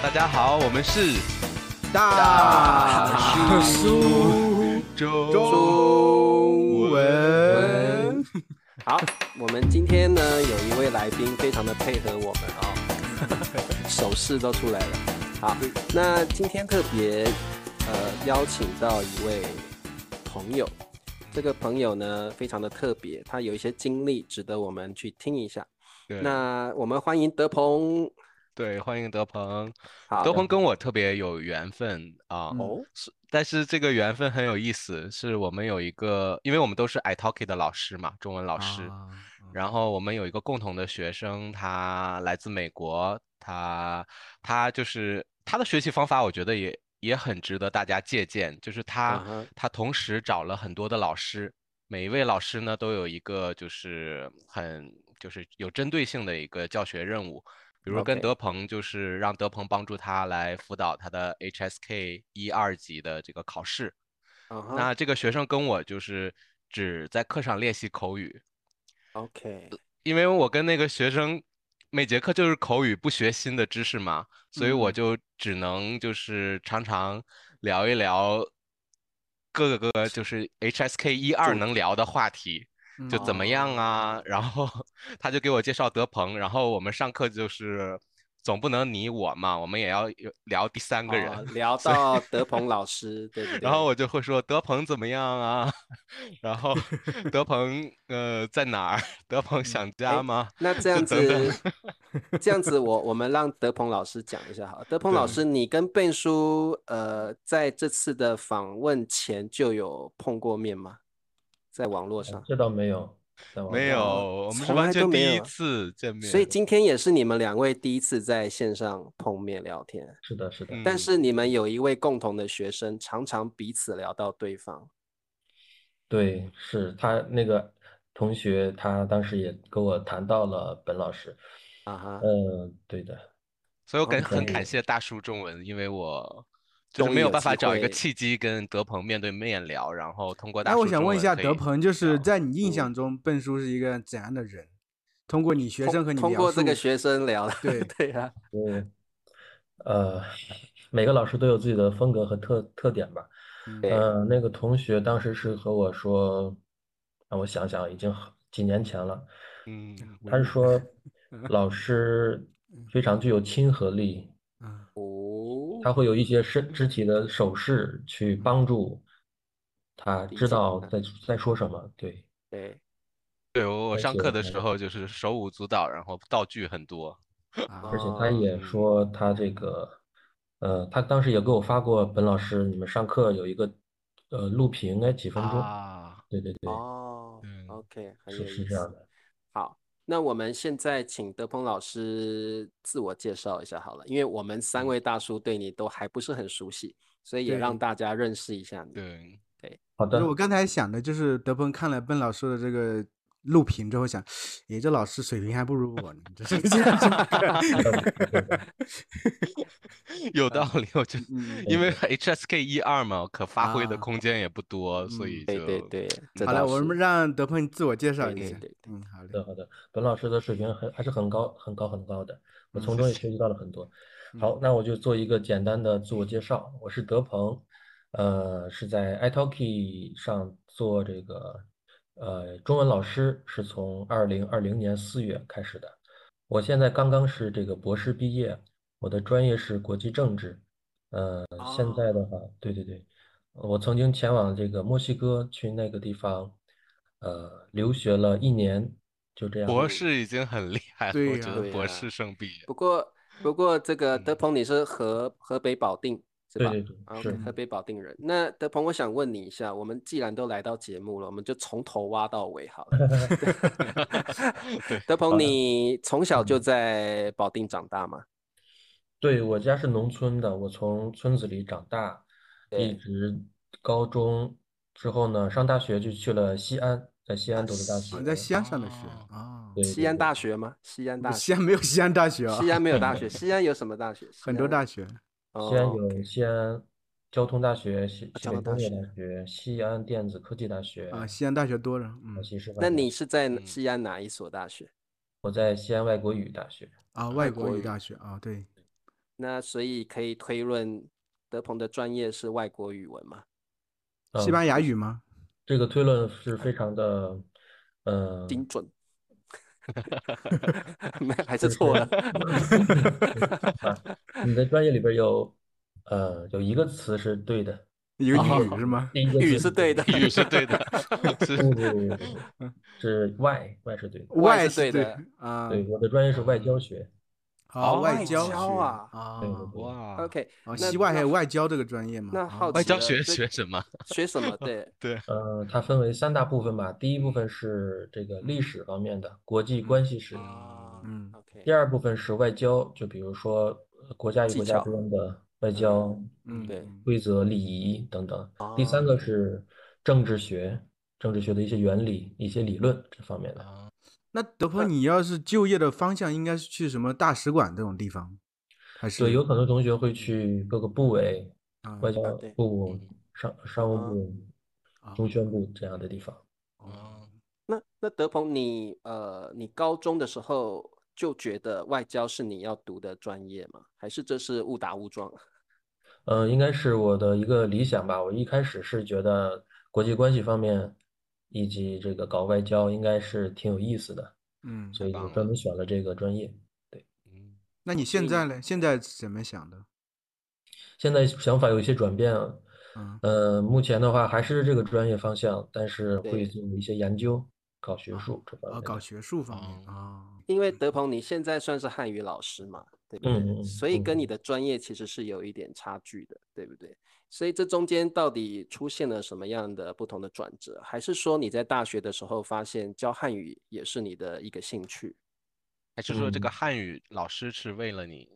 大家好，我们是大叔中中文。好，我们今天呢有一位来宾非常的配合我们哦，手势都出来了。好，那今天特别呃邀请到一位朋友，这个朋友呢非常的特别，他有一些经历值得我们去听一下。那我们欢迎德鹏。对，欢迎德鹏。德鹏跟我特别有缘分啊，哦，是，但是这个缘分很有意思，是我们有一个，因为我们都是 iTalki 的老师嘛，中文老师，啊然后我们有一个共同的学生，他来自美国，他他就是他的学习方法，我觉得也也很值得大家借鉴，就是他嗯他同时找了很多的老师，每一位老师呢都有一个就是很就是有针对性的一个教学任务。比如跟德鹏，就是让德鹏帮助他来辅导他的 HSK 一二级的这个考试。那这个学生跟我就是只在课上练习口语，，OK，因为我跟那个学生每节课就是口语，不学新的知识嘛，所以我嗯就只能就是常常聊一聊各个就是 HSK 一二能聊的话题。就怎么样啊？然后 他就给我介绍德鹏，然后我们上课就是总不能你我嘛，我们也要有聊第三个人。哦 聊到德 鹏老师，对？然后我就会说德鹏怎么样啊？然后德鹏呃在哪儿？德鹏想家吗？那这样子，这样子我我们让德鹏老师讲一下好了。德鹏老师，你跟贝叔呃在这次的访问前就有碰过面吗？在网络上，这倒没有，没有，我们是从来完全第一都没有啊次见面。所以今天也是你们两位第一次在线上碰面聊天。是的，是的，嗯但是你们有一位共同的学生，常常彼此聊到对方。对，是他那个同学，他当时也跟我谈到了本老师，啊哈，嗯，对的，所以我感很感谢大叔中文，因为我就是没有办法找一个契机跟德鹏面对面聊，然后通过大那我想问一下，德鹏，就是在你印嗯象中，笨叔是一个怎样的人？通过你学生和你描通过这个学生聊的，对 对啊，对，呃，每个老师都有自己的风格和特特点吧。嗯呃，那个同学当时是和我说，让我想想，已经几年前了。嗯他是说，老师非常具有亲和力，嗯哦，他会有一些身肢体的手势去帮助他知道了在在说什么。对，对，对我我上课的时候就是手舞足蹈，然后道具很多。啊 而且他也嗯说他这个，呃，他当时也给我发过本老师你们上课有一个呃录屏，应该几分钟。啊，对对对，哦嗯，OK，很是有意思。是这样的。好，那我们现在请德鹏老师自我介绍一下好了，因为我们三位大叔对你都还不是很熟悉，所以也让大家认识一下你。对。对，好的，我刚才想的，就是德鹏看了笨老师的这个录屏之后想，诶，这老师水平还不如我呢，这是 有道理，我觉得，嗯因为 HSK 一二嘛，可发挥的啊空间也不多，所嗯以对对就对，好了，我们让德鹏自我介绍一下对对对。嗯，好的，。好的，本老师的水平很还是很高，很高，很高的，我嗯从中也学习到了很多。好，那我就做一个简单的自我介绍，我是德鹏，呃，是在 iTalki 上做这个呃中文老师，是从二零二零年四月开始的。我现在刚刚是这个博士毕业，我的专业是国际政治。呃，现在的话，对对对，我曾经前往这个墨西哥去那个地方，呃，留学了一年，就这样。博士已经很厉害了，我觉得博士生毕业。不过不过这个德嗯鹏你是河河北保定是吧？对对对啊河北保定人。那德鹏，我想问你一下，我们既然都来到节目了，我们就从头挖到尾好了。对 德鹏，你从小就在保定长大吗？对，我家是农村的，我从村子里长大，一直高中之后呢，上大学就去了西安，在西安读的大啊学。你，在西安上的学哦啊，对西安大学吗？西安大西？安没有西安大学啊，西安没有大学，西安有什么大学？很多大学。哦西安有 OK 西安交通大学、西啊交通大西北工业学大学、西安电子科技大学、啊，西安大学多着，嗯陕西师范那你是在嗯西安哪一所大学？我在西安外国语大学。啊，外国语大学啊，对，那所以可以推论，德鹏的专业是外国语文吗？西班牙语吗？这个推论是非常的，呃，精准。没还是错了。你的专业里边有，呃，有一个词是对的，一个语是吗？语是对的，语是对的，是外外是对的，外是对的啊。对，我的专业是外交学。好，外交啊啊，哇，OK，西外还有外交这个专业吗？那好，外交学学什么？学什么？对 对，呃，它分为三大部分吧。第一部分是这个历史方面的国际关系史，嗯，OK。第二部分是外交，就比如说国家与国家之间的外交，嗯，对，规则、礼仪等等。第三个是政治学，政治学的一些原理、一些理论这方面的。那德鹏，你要是就业的方向，应该是去什么大使馆这种地方，还是？对，有很多同学会去各个部委，外交部、商商务部、中宣部这样的地方。哦，那那德鹏，你呃，你高中的时候就觉得外交是你要读的专业吗？还是这是误打误撞？呃，应该是我的一个理想吧。我一开始是觉得国际关系方面。以及这个搞外交应该是挺有意思的，嗯，所以就专门选了这个专业。对，嗯，那你现在呢？现在怎么想的？现在想法有一些转变，嗯，呃，目前的话还是这个专业方向，但是会做一些研究，搞学术这方面。搞学术方面啊。因为德鹏你现在算是汉语老师嘛，对不对？所以跟你的专业其实是有一点差距的，对不对？所以这中间到底出现了什么样的不同的转折？还是说你在大学的时候发现教汉语也是你的一个兴趣？还是说这个汉语老师是为了你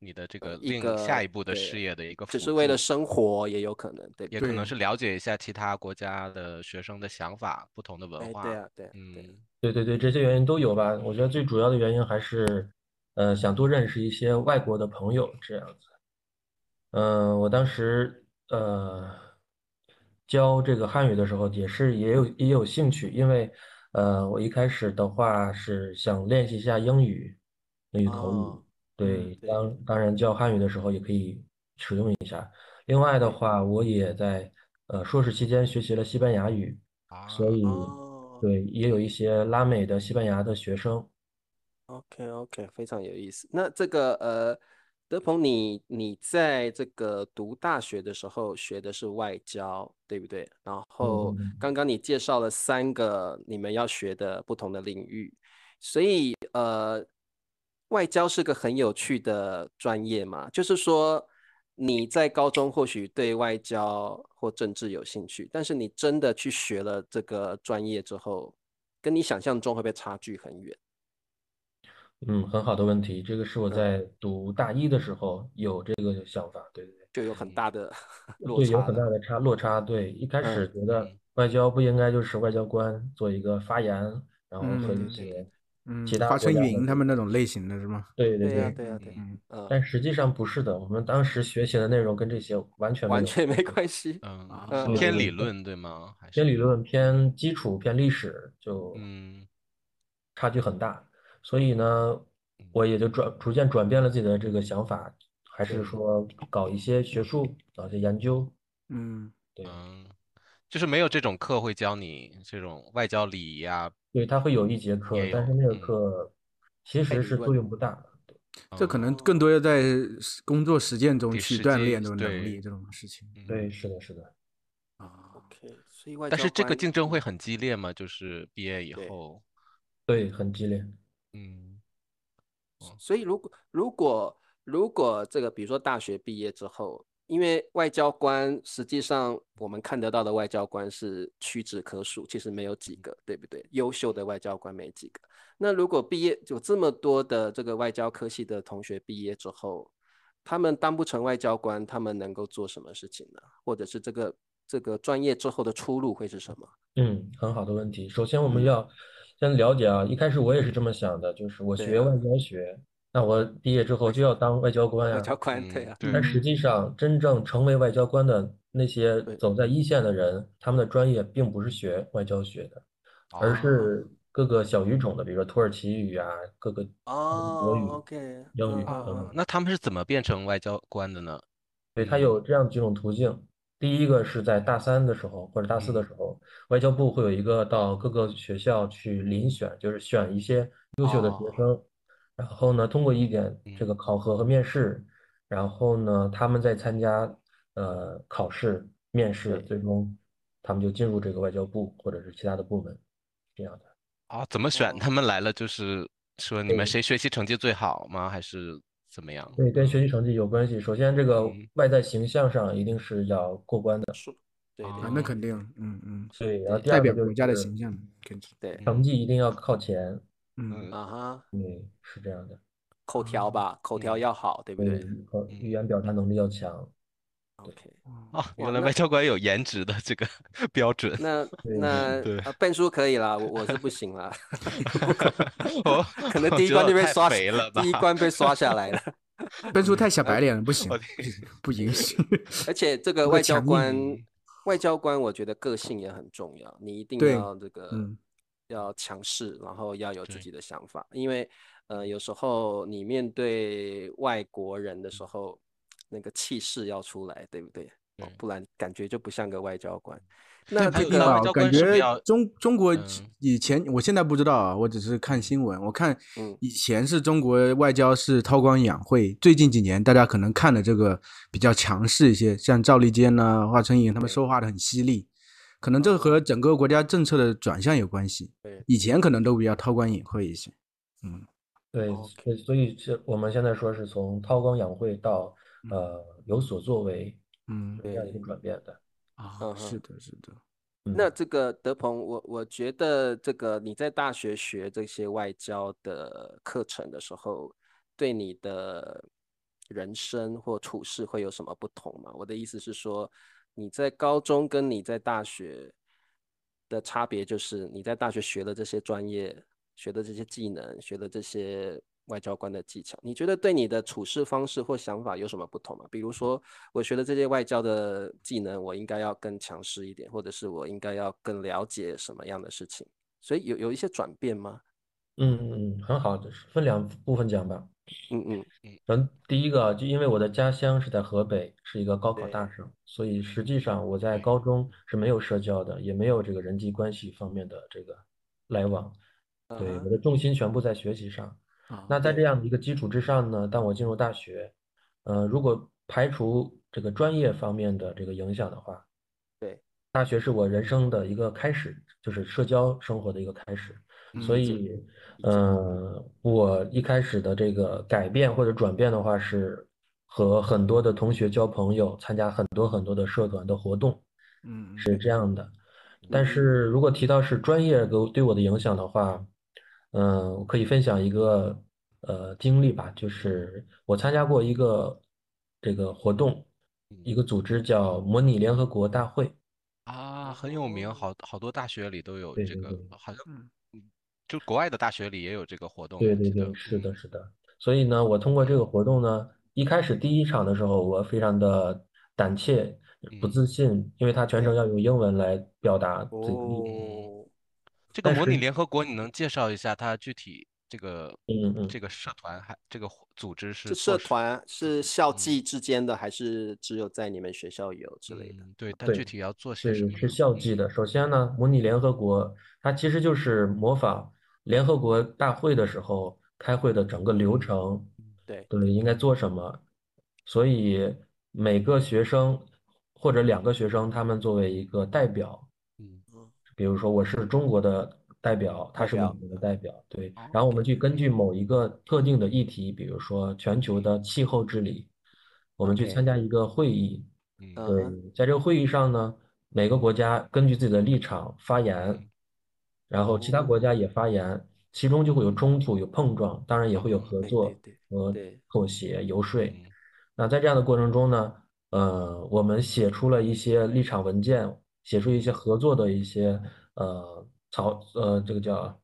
你的这个另下一步的事业的一个？只是为了生活也有可能，对，也可能是了解一下其他国家的学生的想法、不同的文化。对啊，对，嗯，对对对，这些原因都有吧。我觉得最主要的原因还是，呃，想多认识一些外国的朋友这样子。嗯，我当时。呃，教这个汉语的时候也是也有也有兴趣，因为呃，我一开始的话是想练习一下英语，英语口语。对，当当然教汉语的时候也可以使用一下。另外的话，我也在呃硕士期间学习了西班牙语，所以对也有一些拉美的西班牙的学生。OK OK，非常有意思。那这个呃。德鹏，你你在这个读大学的时候学的是外交，对不对？然后刚刚你介绍了三个你们要学的不同的领域，所以呃，外交是个很有趣的专业嘛。就是说你在高中或许对外交或政治有兴趣，但是你真的去学了这个专业之后，跟你想象中会不会差距很远？嗯，很好的问题，这个是我在读大一的时候有这个想法，对对对，就有很大的落差，对，有很大的差落差，对，一开始觉得外交不应该就是外交官做一个发言，然后和一些其他华春莹他们那种类型的是吗？对对对对啊对，嗯，但实际上不是的，我们当时学习的内容跟这些完全完全没关系，嗯，偏理论对吗？偏理论、偏基础、偏历史，就嗯，差距很大。所以呢，我也就转逐渐转变了自己的这个想法，还是说搞一些学术，搞一些研究。嗯，对，就是没有这种课会教你这种外交礼仪啊。对，他会有一节课，但是那个课其实是作用不大。这可能更多要在工作实践中去锻炼这种能力，这种事情。对，是的，是的。啊，OK，所以但是这个竞争会很激烈吗？就是毕业以后。对，很激烈。嗯，所以如果如果如果这个，比如说大学毕业之后，因为外交官实际上我们看得到的外交官是屈指可数，其实没有几个，对不对？优秀的外交官没几个。那如果毕业有这么多的这个外交科系的同学毕业之后，他们当不成外交官，他们能够做什么事情呢？或者是这个这个专业之后的出路会是什么？嗯，很好的问题。首先我们要。先了解啊，一开始我也是这么想的，就是我学外交学，那我毕业之后就要当外交官呀。外交官对啊。但实际上，真正成为外交官的那些走在一线的人，他们的专业并不是学外交学的，而是各个小语种的，比如说土耳其语啊，各个国语、哦英语嗯。那他们是怎么变成外交官的呢？对，他有这样几种途径。第一个是在大三的时候或者大四的时候，外交部会有一个到各个学校去遴选，就是选一些优秀的学生，然后呢，通过一点这个考核和面试，然后呢，他们再参加呃考试、面试，最终他们就进入这个外交部或者是其他的部门，这样的。啊，怎么选？他们来了就是说你们谁学习成绩最好吗？还是怎么样？对，跟学习成绩有关系。首先，这个外在形象上一定是要过关的。对啊，那肯定，嗯嗯，对，然后第二个就代表国家的形象，肯定，对，成绩一定要靠前。嗯啊哈，对，是这样的。口条吧，口条要好，对不对对，和语言表达能力要强。？OK，啊，原来外交官有颜值的这个 标准。那那笨叔可以啦，我我是不行啦，我可能第一关就被刷肥了吧第一关被刷下来了。笨叔太小白脸了，不行，不行不允许。而且这个外交官，外交官我觉得个性也很重要，你一定要这个嗯要强势，然后要有自己的想法，因为呃有时候你面对外国人的时候，那个气势要出来，对不对？哦不然感觉就不像个外交官。那这个感觉中中国嗯以前，我现在不知道啊，我只是看新闻。我看嗯以前是中国外交是韬光养晦，最近几年大家可能看的这个比较强势一些，像赵立坚呐、华春莹他们说话的很犀利，可能这和整个国家政策的转向有关系。对以前可能都比较韬光养晦一些。嗯，对，哦所以所以是我们现在说是从韬光养晦到呃有所作为嗯这样一个转变的。啊，是的，是的，那这个德鹏，我我觉得这个你在大学学这些外交的课程的时候，对你的人生或处事会有什么不同吗？我的意思是说，你在高中跟你在大学的差别，就是你在大学学了这些专业，学的这些技能，学的这些外交官的技巧，你觉得对你的处事方式或想法有什么不同吗？比如说，我学的这些外交的技能，我应该要更强势一点，或者是我应该要更了解什么样的事情？所以有有一些转变吗？嗯嗯嗯，很好的，分两部分讲吧。嗯嗯嗯，第一个就因为我的家乡是在河北，是一个高考大省，所以实际上我在高中是没有社交的，也没有这个人际关系方面的这个来往。对，我的重心全部在学习上。啊，那在这样的一个基础之上呢，当我进入大学，呃，如果排除这个专业方面的这个影响的话，对，大学是我人生的一个开始，就是社交生活的一个开始。所嗯以，呃，我一开始的这个改变或者转变的话，是和很多的同学交朋友，参加很多很多的社团的活动，嗯是这样的。但嗯是如果提到是专业给我对我的影响的话，嗯，我可以分享一个呃经历吧，就是我参加过一个这个活动，一个组织叫模拟联合国大会。啊，很有名，好好多大学里都有这个，对对对好像就国外的大学里也有这个活动，对对我记得对，是的，嗯是的。所以呢，我通过这个活动呢，一开始第一场的时候，我非常的胆怯、不嗯自信，因为它全程要用英文来表达自己的意见。哦，这个模拟联合国，你能介绍一下它具体这个嗯嗯这个社团还这个组织是社团是校嗯际之间的，还是只有在你们学校有之类的？嗯，对，它具体要做些什么，是校际的。首先呢，模拟联合国，它其实就是模仿联合国大会的时候开会的整个流程，对，对，应该做什么。所以每个学生或者两个学生，他们作为一个代表，嗯比如说我是中国的代表，他是美国的代表，对。哦。然后我们去根据嗯某一个特定的议题，比如说全球的气候治理，我们去参加一个会议。嗯。在这个会议上呢，每个国家根据自己的立场发言，嗯然后其他哦。国家也发言，其中就会有冲突、有碰撞，当然也会有合作对和对。妥协、游说。嗯。那在这样的过程中呢，呃，我们写出了一些立场文件，写出一些合作的一些呃草呃这个叫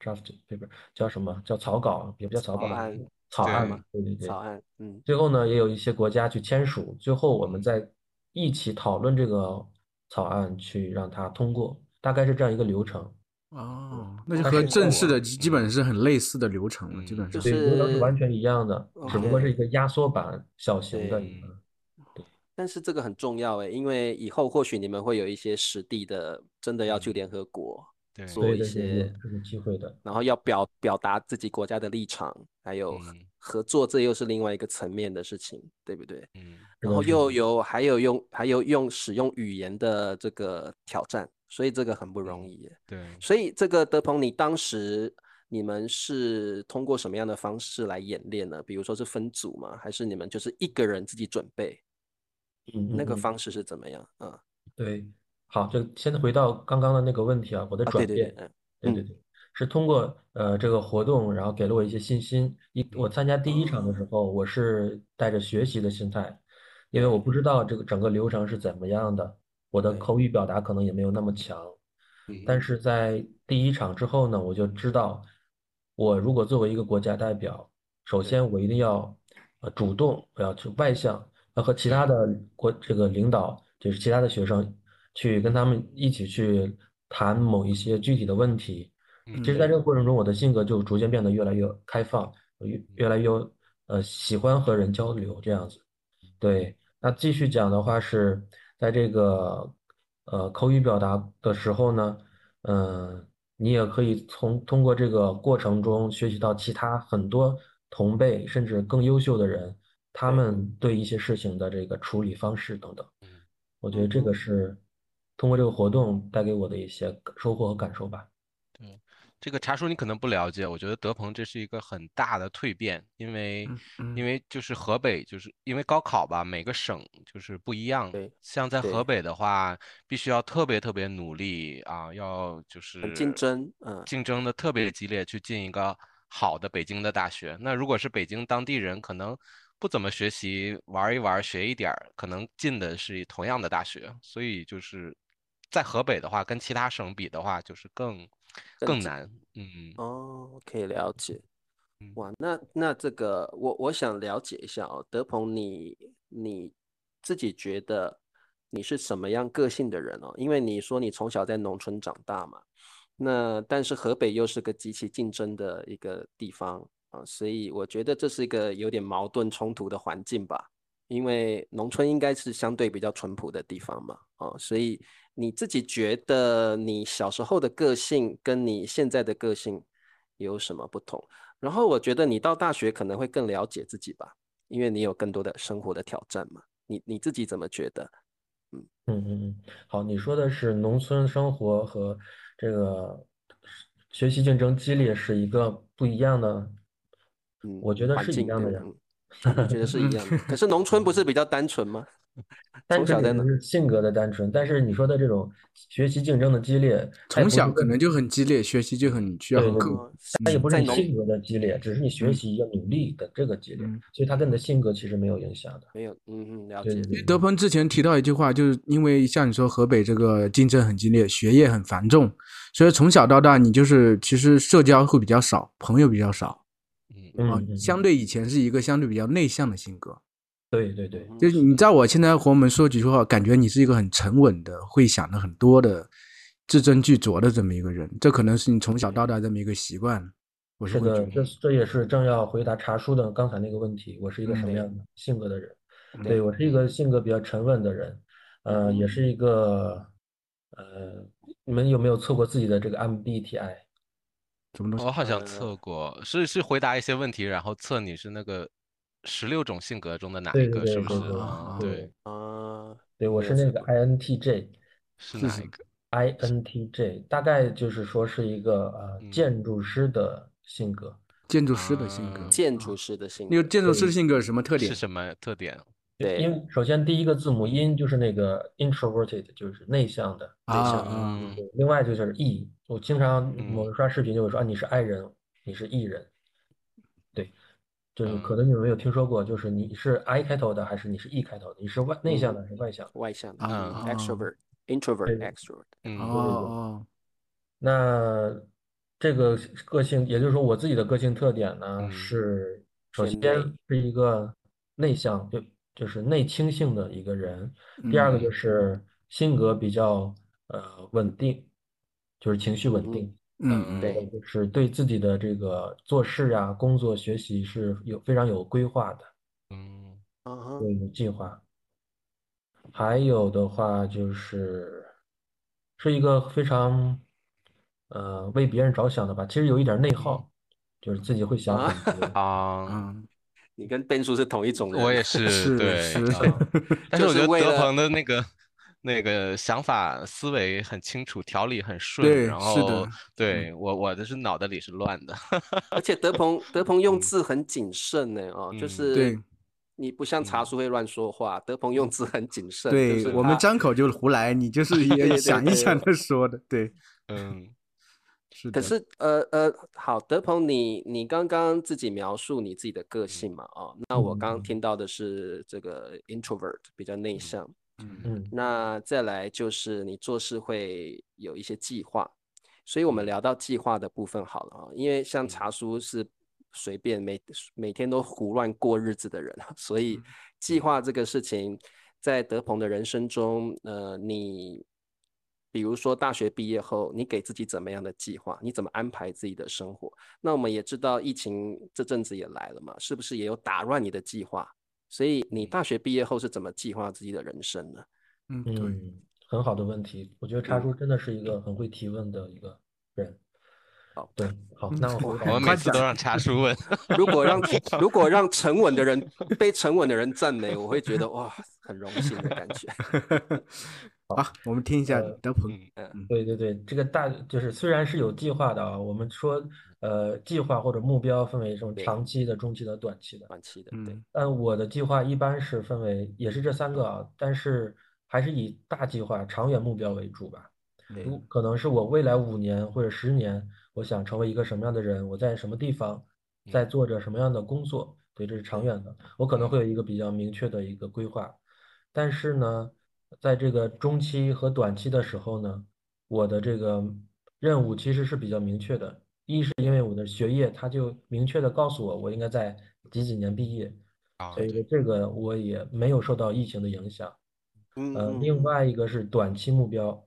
draft paper 叫什么叫草稿，也不叫草稿，草案草案对嘛对对对。草案，嗯最后呢，也有一些国家去签署，最后我们嗯再一起讨论这个草案，去让它通过，大概是这样一个流程。哦，那就和正式的基基本是很类似的流程了，基本上。就对，流程是是完全一样的，只不过是一个压缩版小型的一个。但是这个很重要诶，因为以后或许你们会有一些实地的，真的要去嗯联合国对做一些，这个机会的。然后要表表达自己国家的立场，还有嗯合作，这又是另外一个层面的事情，对不对？嗯然后又有还有用还有用使用语言的这个挑战，所以这个很不嗯容易耶。对，所以这个德鹏，你当时你们是通过什么样的方式来演练呢？比如说是分组吗？还是你们就是一个人自己准备？嗯那个方式是怎么样？啊，对，好，就先回到刚刚的那个问题啊，我的啊，转对对对，变，嗯对对对，是通过呃这个活动，然后给了我一些信心。一我参加第一场的时候，我是带着学习的心态，因为我不知道这个整个流程是怎么样的，我的口语表达可能也没有那么强。嗯但是在第一场之后呢，我就知道，我如果作为一个国家代表，首先我一定要呃主动，我要去外向，要和其他的国这个领导，就是其他的学生，去跟他们一起去谈某一些具体的问题。嗯其实，在这个过程中，我的性格就逐渐变得越来越开放，越越来越呃喜欢和人交流这样子。对，那继续讲的话是在这个呃口语表达的时候呢，嗯、你也可以从通过这个过程中学习到其他很多同辈甚至更优秀的人，他们对一些事情的这个处理方式等等。嗯我觉得这个是通过这个活动带给我的一些收获和感受吧。对，这个茶叔你可能不了解，我觉得德鹏这是一个很大的蜕变，因为嗯嗯因为就是河北，就是因为高考吧，每个省就是不一样。对像在河北的话，必须要特别特别努力啊，要就是很竞争，嗯，竞争的特别激烈，去进一个好的北京的大学。那如果是北京当地人，可能不怎么学习，玩一玩，学一点儿，可能进的是同样的大学。所以就是在河北的话，跟其他省比的话，就是更更难。嗯哦，可以了解。嗯哇，那那这个我我想了解一下哦，德鹏你你自己觉得你是什么样个性的人哦？因为你说你从小在农村长大嘛，那但是河北又是个极其竞争的一个地方啊，所以我觉得这是一个有点矛盾冲突的环境吧。因为农村应该是相对比较淳朴的地方嘛，啊，所以你自己觉得你小时候的个性跟你现在的个性有什么不同？然后我觉得你到大学可能会更了解自己吧，因为你有更多的生活的挑战嘛。你你自己怎么觉得？嗯嗯嗯嗯，好，你说的是农村生活和这个学习竞争激烈是一个不一样的，嗯，我觉得是一样的呀。对嗯你觉得是一样的？可是农村不是比较单纯吗？单纯只从小在那，是性格的单纯，但是你说的这种学习竞争的激烈，从小可能就很激烈，学习就很需要对对很刻苦。哦，它也不是你性格的激烈，只是你学嗯习要努力的这个激烈，嗯所以它跟你的性格其实没有影响的。没有，嗯嗯，了解。对对德鹏之前提到一句话，就是因为像你说河北这个竞争很激烈，学业很繁重，所以从小到大你就是其实社交会比较少，朋友比较少嗯啊嗯，嗯，相对以前是一个相对比较内向的性格。对对对，嗯就是你知道我现在和我们说几句话，感觉你是一个很沉稳的，会想的很多的，字斟句酌的这么一个人。这可能是你从小到大这么一个习惯。我是的，这这也是正要回答茶叔的刚才那个问题，我是一个什么样的性格的人？对对，我是一个性格比较沉稳的人，呃，嗯也是一个，呃，你们有没有测过自己的这个 MBTI？什么东西我好像呃测过，是是回答一些问题，然后测你是那个十六种性格中的哪对对一个，是不是？对对对啊，对对，啊，对，我是那个 INTJ。是哪一个？INTJ 大概就是说是一个呃嗯建筑师的性格，建筑师的性格啊，建筑师的性格，那个建筑师的性格有什么特点是？什么特点？对因首先第一个字母音就是那个 introverted，就是内向的，啊啊，嗯对另外就是 E，我经常嗯。某人刷视频就会说啊你是 I 人，你是 E 人，对，就是可嗯。能你们没有听说过，就是你是 I 开头的还是你是 E 开头的，你是外内向的还是外向的？外向的啊嗯，extrovert、introvert、对。extrovert，嗯。哦哦，那这个个性，也就是说我自己的个性特点呢，嗯是首先是一个内向，就就是内倾性的一个人。第二个就嗯。是性格比较呃稳定，就是情绪稳定。嗯嗯，对就是对自己的这个做事啊、工作、学习是有非常有规划的，嗯嗯哼，有有计划。还有的话就是是一个非常呃为别人着想的吧，其实有一点内耗，就是自己会想啊很多。啊，嗯，你跟变叔是同一种人，我也是是对是啊 但是我觉得德鹏的那个那个想法思维很清楚，条理很顺，对然是的后对。我我的是脑袋里是乱的，而且德鹏 德鹏用字很谨慎呢，哦，就嗯是对你不像茶叔会乱说话，德鹏用字很谨慎，就对是我们张口就胡来，你就是也想一想的说的，对，嗯。是的。可是。呃呃，好，德鹏你你刚刚自己描述你自己的个性嘛，哦，那我刚刚听到的是这个 introvert 比较内向，嗯嗯那再来就是你做事会有一些计划，所以我们聊到计划的部分好了啊，因为像茶叔是随便每每天都胡乱过日子的人，所以计划这个事情在德鹏的人生中，呃，你比如说大学毕业后，你给自己怎么样的计划？你怎么安排自己的生活？那我们也知道疫情这阵子也来了嘛，是不是也有打乱你的计划？所以你大学毕业后是怎么计划自己的人生呢？嗯，很好的问题，我觉得茶叔真的是一个很会提问的一个人。好对，好，嗯那我我们每次都让茶叔问，如果让如果让沉稳的人被沉稳的人赞美，我会觉得哇，很荣幸的感觉。好，我们听一下呃德鹏，嗯对对对，这个大就是虽然是有计划的啊，我们说呃计划或者目标分为这种长期的、中期的、短期的。短期的，对，嗯但我的计划一般是分为也是这三个啊，但是还是以大计划、长远目标为主吧。可能是我未来五年或者十年，我想成为一个什么样的人，我在什么地方，在做着什么样的工作，对，这是长远的，我可能会有一个比较明确的一个规划。但是呢，在这个中期和短期的时候呢，我的这个任务其实是比较明确的。一是因为我的学业，他就明确的告诉我，我应该在几几年毕业，啊所以说这个我也没有受到疫情的影响。嗯另外一个是短期目标，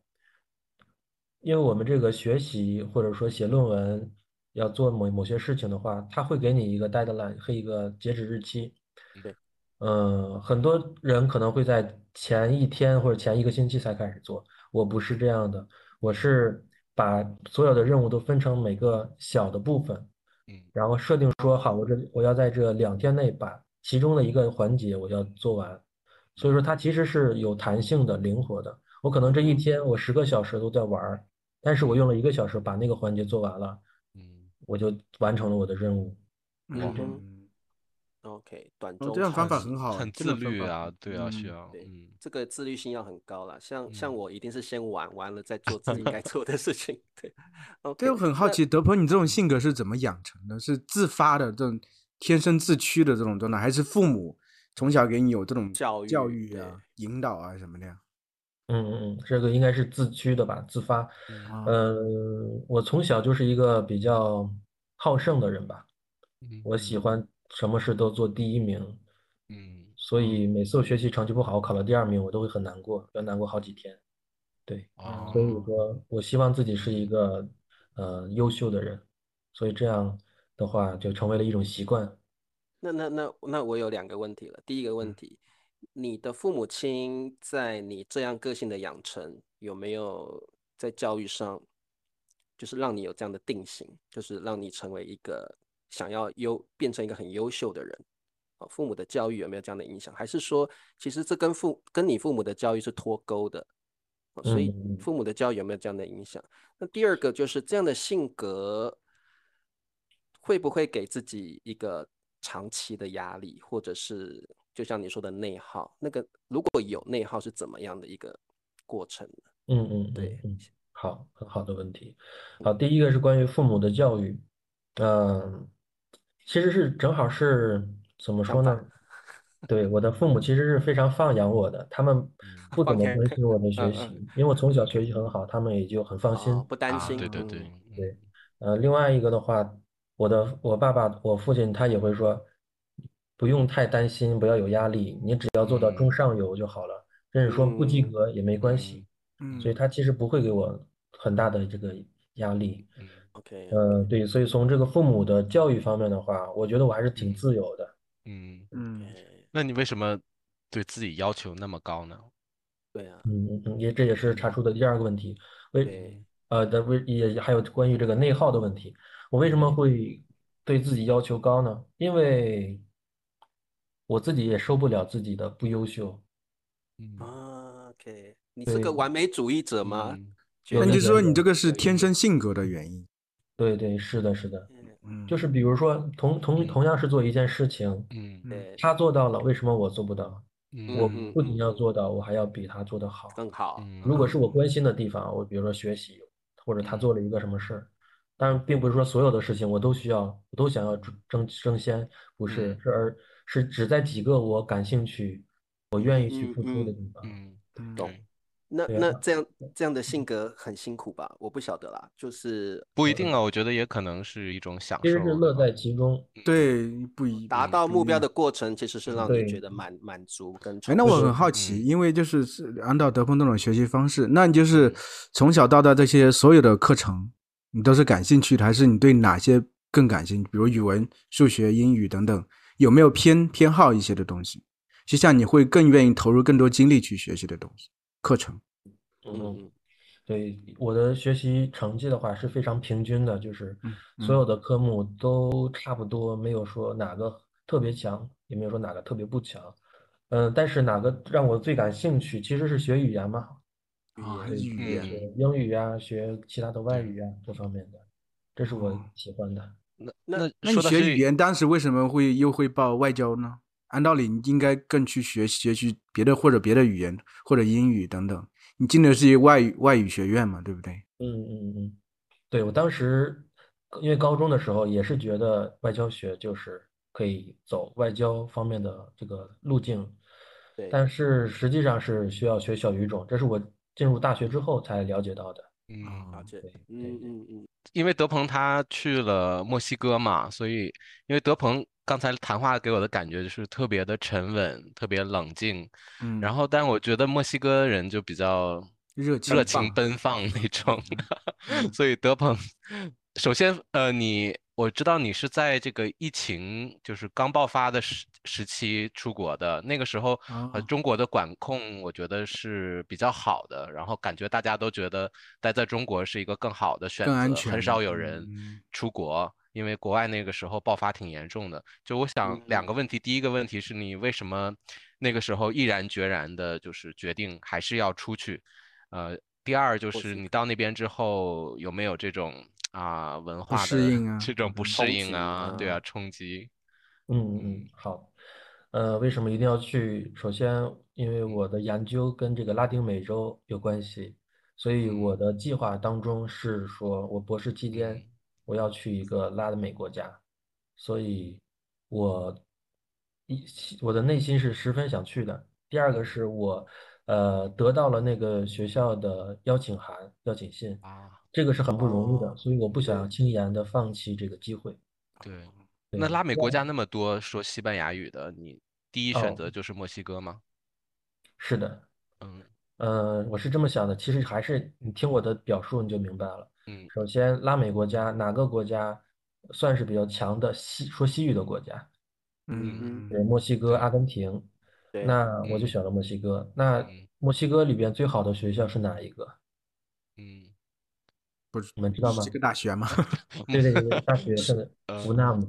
因为我们这个学习或者说写论文要做某某些事情的话，他会给你一个 deadline 和一个截止日期。对，嗯，很多人可能会在前一天或者前一个星期才开始做，我不是这样的，我是把所有的任务都分成每个小的部分，嗯。然后设定说好，我这我要在这两天内把其中的一个环节我要做完，所以说它其实是有弹性的、灵活的。我可能这一天我十个小时都在玩儿，但是我用了一个小时把那个环节做完了，嗯。我就完成了我的任务。嗯，OK，短哦，中这样方法很好，很自律啊，对啊，需嗯要，对嗯这个自律性要很高啦，像像嗯我一定是先玩完了再做自己该 做的事情。对，OK，对，我很好奇，德鹏，你这种性格是怎么养成的？是自发的这种天生自驱的这种状态，还是父母从小给你有这种教育教育啊、引导啊什么的呀？嗯嗯嗯，这个应该是自驱的吧，自发。啊嗯，我从小就是一个比较好胜的人吧，嗯我喜欢什么事都做第一名，嗯所以每次我学习成绩不好，我考了第二名，我都会很难过，要难过好几天。对，哦所以我说我希望自己是一个呃优秀的人，所以这样的话就成为了一种习惯。那那那那我有两个问题了。第一个问嗯题，你的父母亲在你这样个性的养成，有没有在教育上，就是让你有这样的定型，就是让你成为一个想要优变成一个很优秀的人？啊，父母的教育有没有这样的影响？还是说，其实这跟父跟你父母的教育是脱钩的？啊所以父母的教育有没有这样的影响？那第二个就是这样的性格，会不会给自己一个长期的压力，或者是就像你说的内耗？那个如果有内耗，是怎么样的一个过程呢？嗯嗯，对好，很好的问题。好，第一个是关于父母的教育，嗯，其实是正好是怎么说呢？对，我的父母其实是非常放养我的，他们不怎么关心我的学嗯习，因为我从小学习很好，他们也就很放心。哦，不担啊，心，对对对嗯，对呃，另外一个的话，我的我爸爸，我父亲他也会说，不用太担心，不要有压力，你只要做到中嗯上游就好了，甚至说不及嗯格也没关系。嗯所以他其实不会给我很大的这个压力。嗯，OK，嗯，对，所以从这个父母的教育方面的话，我觉得我还是挺自由的。嗯，嗯，那你为什么对自己要求那么高呢？对啊，嗯嗯嗯，也这也是查出的第二个问题。为，呃的为也还有关于这个内耗的问题。我为什么会对自己要求高呢？因为我自己也受不了自己的不优秀。嗯啊，OK，你是个完美主义者吗？那你就说你这个是天生性格的原因。对对，是的，是的，就是比如说同同同样是做一件事情，嗯对，他做。到了，为什么我做不到？嗯我嗯不仅要做到，我还要比他做得好。更好，嗯。如果是我关心的地方，我比如说学习，或者他做了一个什么事儿，当然并不是说所有的事情我都需要，我都想要争争争先，不是，嗯是而是只在几个我感兴趣、我愿意去付出的地方。嗯嗯懂对那那这样这样的性格很辛苦吧？我不晓得啦，就是不一定啊，我觉得也可能是一种享其实受乐在其中。对，不一达到目标的过程，其实是让你觉得满满足跟那我很好奇，嗯因为就是是按照德鹏那种学习方式，那你就是从小到大这些所有的课程，你都是感兴趣的，还是你对哪些更感兴趣？比如语文、数学、英语等等，有没有偏偏好一些的东西？就像你会更愿意投入更多精力去学习的东西课程。嗯对，我的学习成绩的话是非常平均的，就是嗯所有的科目都差不多，没有说哪个特别强，也没有说哪个特别不强。嗯，但是哪个让我最感兴趣，其实是学语言嘛，语言语言英语啊，学其他的外语啊，这方面的，这是我哦喜欢的。那那那那你学语言当时为什么会又会报外交呢？按道理你应该更去学学习别的或者别的语言或者英语等等。你进的是一个外语外语学院嘛，对不对？嗯嗯嗯，对，我当时因为高中的时候也是觉得外交学就是可以走外交方面的这个路径，对但是实际上是需要学小语种，这是我进入大学之后才了解到的。嗯，了解对，嗯对嗯嗯，因为德鹏他去了墨西哥嘛，所以因为德鹏刚才谈话给我的感觉就是特别的沉稳，特别冷静。嗯，然后，但我觉得墨西哥人就比较热情热情奔放那种，所以德鹏，首先，呃，你我知道你是在这个疫情就是刚爆发的时时期出国的，那个时候，呃，哦中国的管控我觉得是比较好的，然后感觉大家都觉得待在中国是一个更好的选择，安全很少有人嗯出国，因为国外那个时候爆发挺严重的。就我想两个问题，第一个问题是你为什么那个时候毅然决然的，就是决定还是要出去？呃，第二就是你到那边之后有没有这种啊文化适的应啊这种不适应击啊？对啊，啊冲击。嗯嗯，好。呃，为什么一定要去？首先，因为我的研究跟这个拉丁美洲有关系，所以我的计划当中是说，我博士期间嗯我要去一个拉美国家，所以我一我的内心是十分想去的。第二个是我呃得到了那个学校的邀请函、邀请信，啊，这个是很不容易的，哦所以我不想对轻言的放弃这个机会。对。那拉美国家那么多说西班牙语的，你第一选哦择就是墨西哥吗？是的。嗯呃，我是这么想的，其实还是你听我的表述你就明白了。嗯首先，拉美国家哪个国家算是比较强的西说西语的国家？嗯对，墨西哥、阿根廷。对那我就嗯选了墨西哥。那嗯墨西哥里边最好的学校是哪一个？嗯不是你们知道吗这？个大学吗？对对对，大学 是呃 UNAM，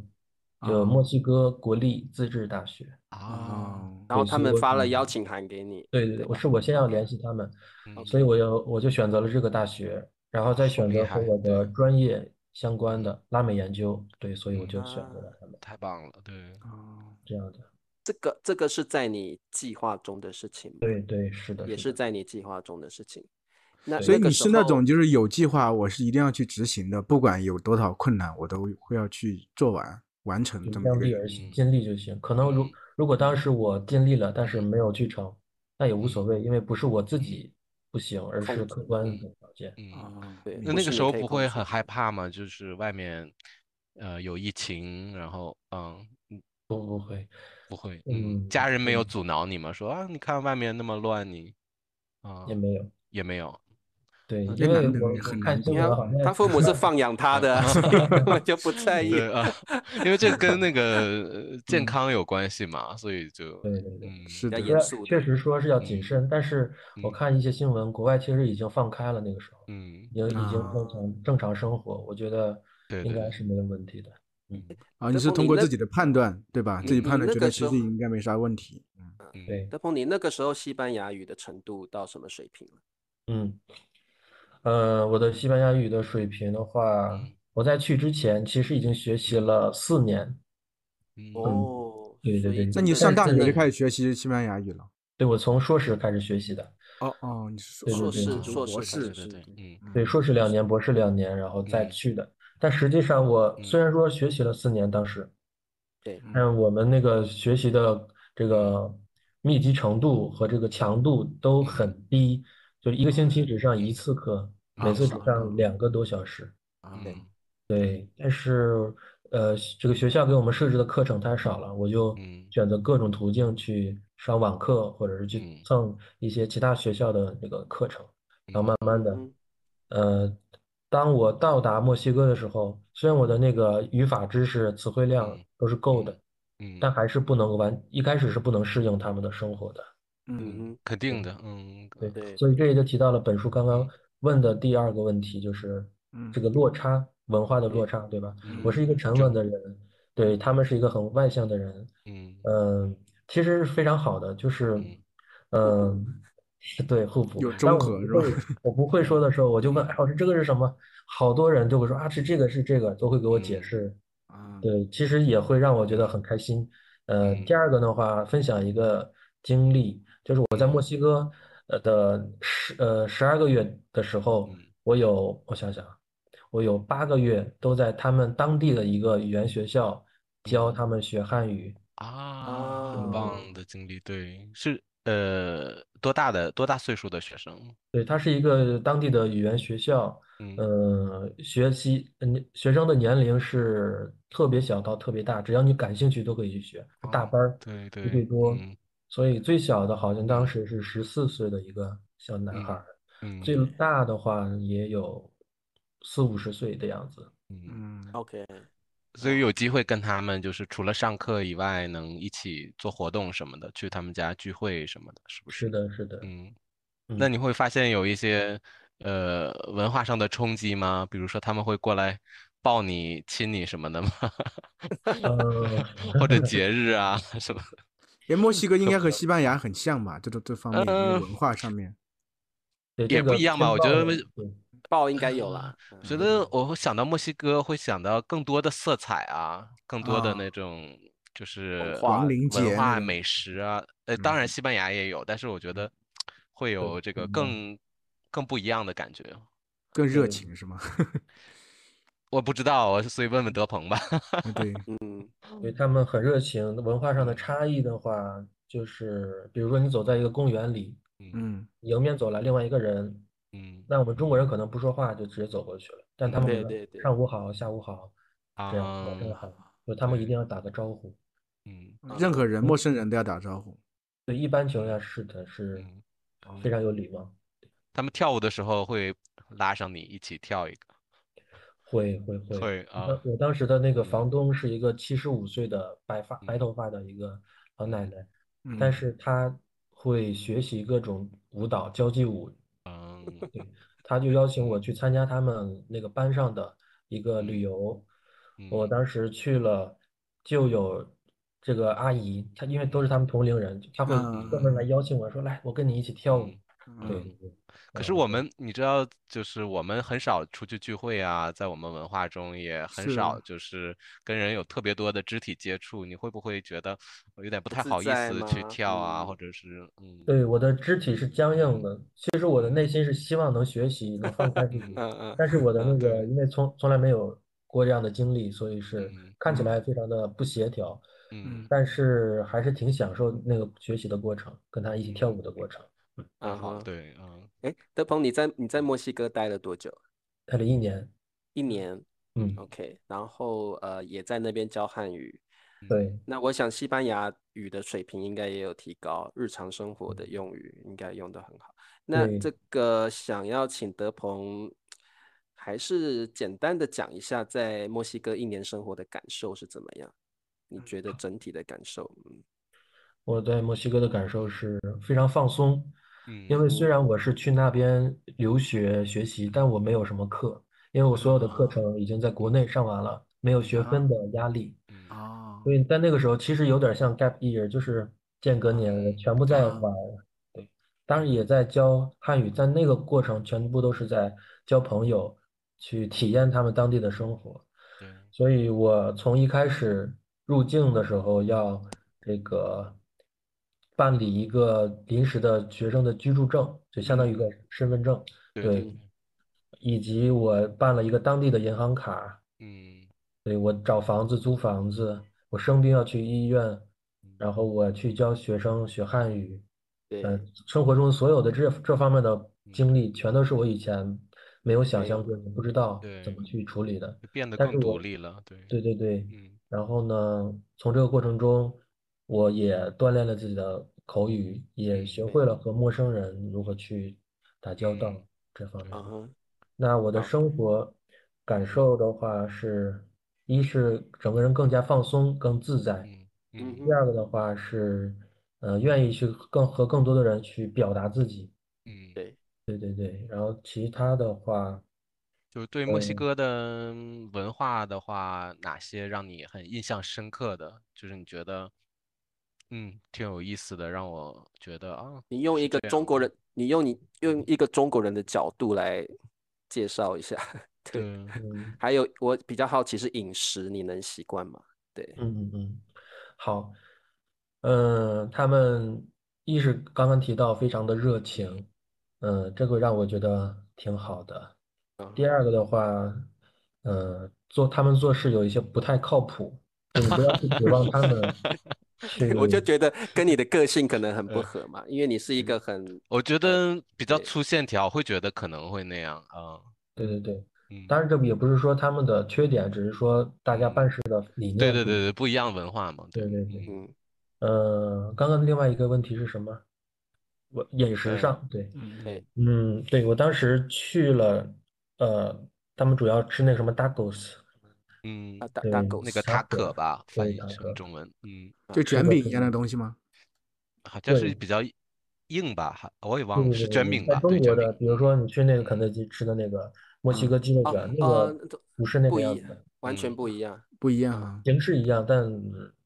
就哦墨西哥国立自治大学。啊，哦，然后他们发了邀请函给你，对对对，我是我先要联系他们，嗯所以我要我就选择了这个大学，然后再选择和我的专业相关的拉美研究，对，所以我嗯就选择了他们太棒了，对。哦这样的。这个这个是在你计划中的事情吗？对对，是的。也是在你计划中的事情。那所以你是那种就是有计划，我是一定要去执行的，不管有多少困难，我都会要去做完完成这么一个人。量力而行，嗯尽力就行。可能如嗯如果当时我尽力了，但是没有去成，那也无所嗯谓，因为不是我自己不行，而是客观条件。嗯，哦，对，那那个时候不会很害怕吗？就是外面，呃，有疫情，然后，嗯，嗯不不会，不会，嗯，嗯家人没有嗯阻挠你吗？说啊，你看外面那么乱，你，啊，也没有。也没有，对，啊因为我很难你看新闻好像他父母是放养他的，根本就不在意。对啊，因为这跟那个呃健嗯康有关系嘛，所以就对对对嗯是的确实说是要谨嗯慎，但是我嗯看一些新闻，国外其实已经放开了，那个时候嗯，已经已经正啊常正常生活，我觉得应该是没有问题的。嗯，啊，你是通过自己的判断，对吧？自己判断觉得其实应该没啥问题。嗯嗯对，德鹏，你那个时候西班牙语的程度到什么水平了？嗯，呃，我的西班牙语的水平的话嗯，我在去之前其实已经学习了四年。嗯哦，对对对那你上大真学就开始学习西班牙语了？对，我从硕士开始学习的，哦哦，你是对对对硕士对硕士博士开始是对对对，嗯对，硕士两年，博士两年，然后再嗯去的。但实际上，我嗯虽然说学习了四年，当时，对，但是我们那个学习的这个密集程度和这个强度都很低，就一个星期只上一次课，每次只啊上两个多小时。啊，嗯对，但是呃，这个学校给我们设置的课程太少了，我就嗯。选择各种途径去上网课，或者是去嗯。蹭一些其他学校的那个课程，然后慢慢的，嗯呃，当我到达墨西哥的时候，虽然我的那个语法知识、词汇量嗯都是够的，嗯，但。还是不能完，一开始是不能适应他们的生活的。嗯嗯肯定的，嗯对，对。所以这也就提到了本书刚刚问的第二个问题，就是嗯这个落差，文化的落差，对吧？嗯我是一个沉稳的人，对，他们是一个很外向的人，嗯嗯，其实是非常好的，就是嗯，嗯，是 对，互补。有当我中和是吧不会，我不会说的时候，我就问，哎，老师这个是什么？好多人就会说啊，是这个是这个，都会给我解嗯释。啊，对，其实也会让我觉得很开心。呃，嗯第二个的话，分享一个经历，就是我在墨西哥呃的十呃十二个月的时候嗯，我有我想想，我有八个月都在他们当地的一个语言学校教他们学汉语。啊，很啊棒的经历，对，是呃多大的多大岁数的学生？对，他是一个当地的语言学校，嗯呃，学习嗯学生的年龄是特别小到特别大，只要你感兴趣都可以去学，大哦班儿对一对对，多。嗯所以最小的好像当嗯时是十四岁的一个小男孩儿，嗯最大的话也有四五十岁的样子。嗯，嗯，，OK，所以有机会跟他们就是除了上课以外，能一起做活动什么的，去他们家聚会什么的，是不是？是的，是的，嗯，嗯那你会发现有一些呃文化上的冲击吗？比如说他们会过来抱你、亲你什么的吗？呃，或者节日啊什么的？哎，墨西哥应该和西班牙很像吧？这种这方面，文化上面，也不一样吧我觉得报应该有啦。嗯觉得我会想到墨西哥，会想到更多的色彩啊，更多的啊那种就是文化亡灵节文化美食啊。呃，当然嗯西班牙也有，但是我觉得会有这个嗯更更不一样的感觉。更热情是吗？我不知道，我所以问问德鹏吧。啊对，嗯对他们很热情。文化上的嗯差异的话，就是比如说你走在一个公园里，嗯嗯迎面走来另外一个人，嗯那我们中国人可能不说话就直接走过去了，但他们对对对上午好，下午好，这样晚上啊好，就他们一定要打个招呼。嗯任何人，陌生人都要打招呼。对，一般情况下是的，是嗯，非常有礼貌。他们跳舞的时候会拉上你一起跳一个。会会会。会啊我我当时的那个嗯房东是一个七十五岁的白发白嗯头发的一个老奶奶，嗯但是她会学习各种舞蹈，交际舞。嗯她就邀请我去参加他们那个班上的一个嗯旅游。我嗯当时去了，就有这个阿姨，她因为都是他们同龄人，她会嗯专门来邀请我说，来，我跟你一起跳舞。可是我们，你知道，就是我们很少出去聚会啊，在我们文化中也很少就是跟人有特别多的肢体接触。你会不会觉得有点不太好意思去跳啊，嗯。或者是嗯对，我的肢体是僵硬的，其实我的内心是希望能学习，能放开自己，嗯嗯但是我的那个，因为从从来没有过这样的经历，所以是嗯看起来非常的不协调，嗯但是还是挺享受那个学习的过程，跟他一起跳舞的过程。嗯 哼，对嗯。哎，德鹏，你在你在墨西哥待了多久？待了一年，一年。嗯，，OK，然后呃也在那边教汉语，对，那我想西班牙语的水平应该也有提高，日常生活的用语应该用得很好。那对。这个想要请德鹏，还是简单的讲一下在墨西哥一年生活的感受是怎么样？你觉得整体的感受？嗯。我在墨西哥的感受是非常放松，嗯因为虽然我是去那边留学学习，但我没有什么课，因为我所有的课程已经在国内上完了，没有学分的压力。嗯哦所以在那个时候，其实有点像 gap year，就是间隔年，全部在啊玩儿。对，当然也在教汉语，在那个过程全部都是在交朋友，去体验他们当地的生活。对，所以我从一开始入境的时候要这个办理一个临时的学生的居住证，就相当于一个身份证，对以及我办了一个当地的银行卡，嗯。对，我找房子、租房子，我生病要去医院，然后我去教学生学汉语，对。呃，生活中所有的这这方面的经历，全都是我以前没有想象过，也不知道怎么去处理的。变得更但是我独立了，对，对对对，嗯。然后呢，从这个过程中，我也锻炼了自己的口语，也嗯学会了和陌生人如何去打交道嗯这方面。那我的生活感受的话是，一是整个人更加放松、更自在；第二个的话是，呃，愿意去更和更多的人去表达自己。嗯，对，对对对，然后其他的话，就是对墨西嗯哥的文化的话，哪些让你很印象深刻的？就是你觉得，嗯，挺有意思的，让我觉得啊，你用一个中国人，你用你用一个中国人的角度来介绍一下。对，还有我比较好奇是饮食，你能习惯吗？对，嗯嗯嗯，好，嗯，他们一是刚刚提到非常的热情，嗯，这个让我觉得挺好的。嗯第二个的话，呃，做他们做事有一些不太靠谱，你不要去指望他们去，我就觉得跟你的个性可能很不呃合嘛，因为你是一个很我觉得比较粗线条，会觉得可能会那样啊，对对对，嗯，当然这也不是说他们的缺点，只是说大家办事的理念对对对对，不一样文化嘛，对对。对嗯嗯。呃，刚刚另外一个问题是什么？我饮食上，对，嗯对嗯，对，我当时去了，呃，他们主要吃那个什么 tacos，嗯那个塔可吧，翻译成中文，嗯，就卷饼一样的的东西吗？好像是比较硬吧，还我也忘了，是卷饼吧？在中国的，比如嗯说你去那个肯德基吃的那个墨西哥鸡肉哦卷，那呃个不是那不一个样完全嗯不一样。不一样啊形式一样，但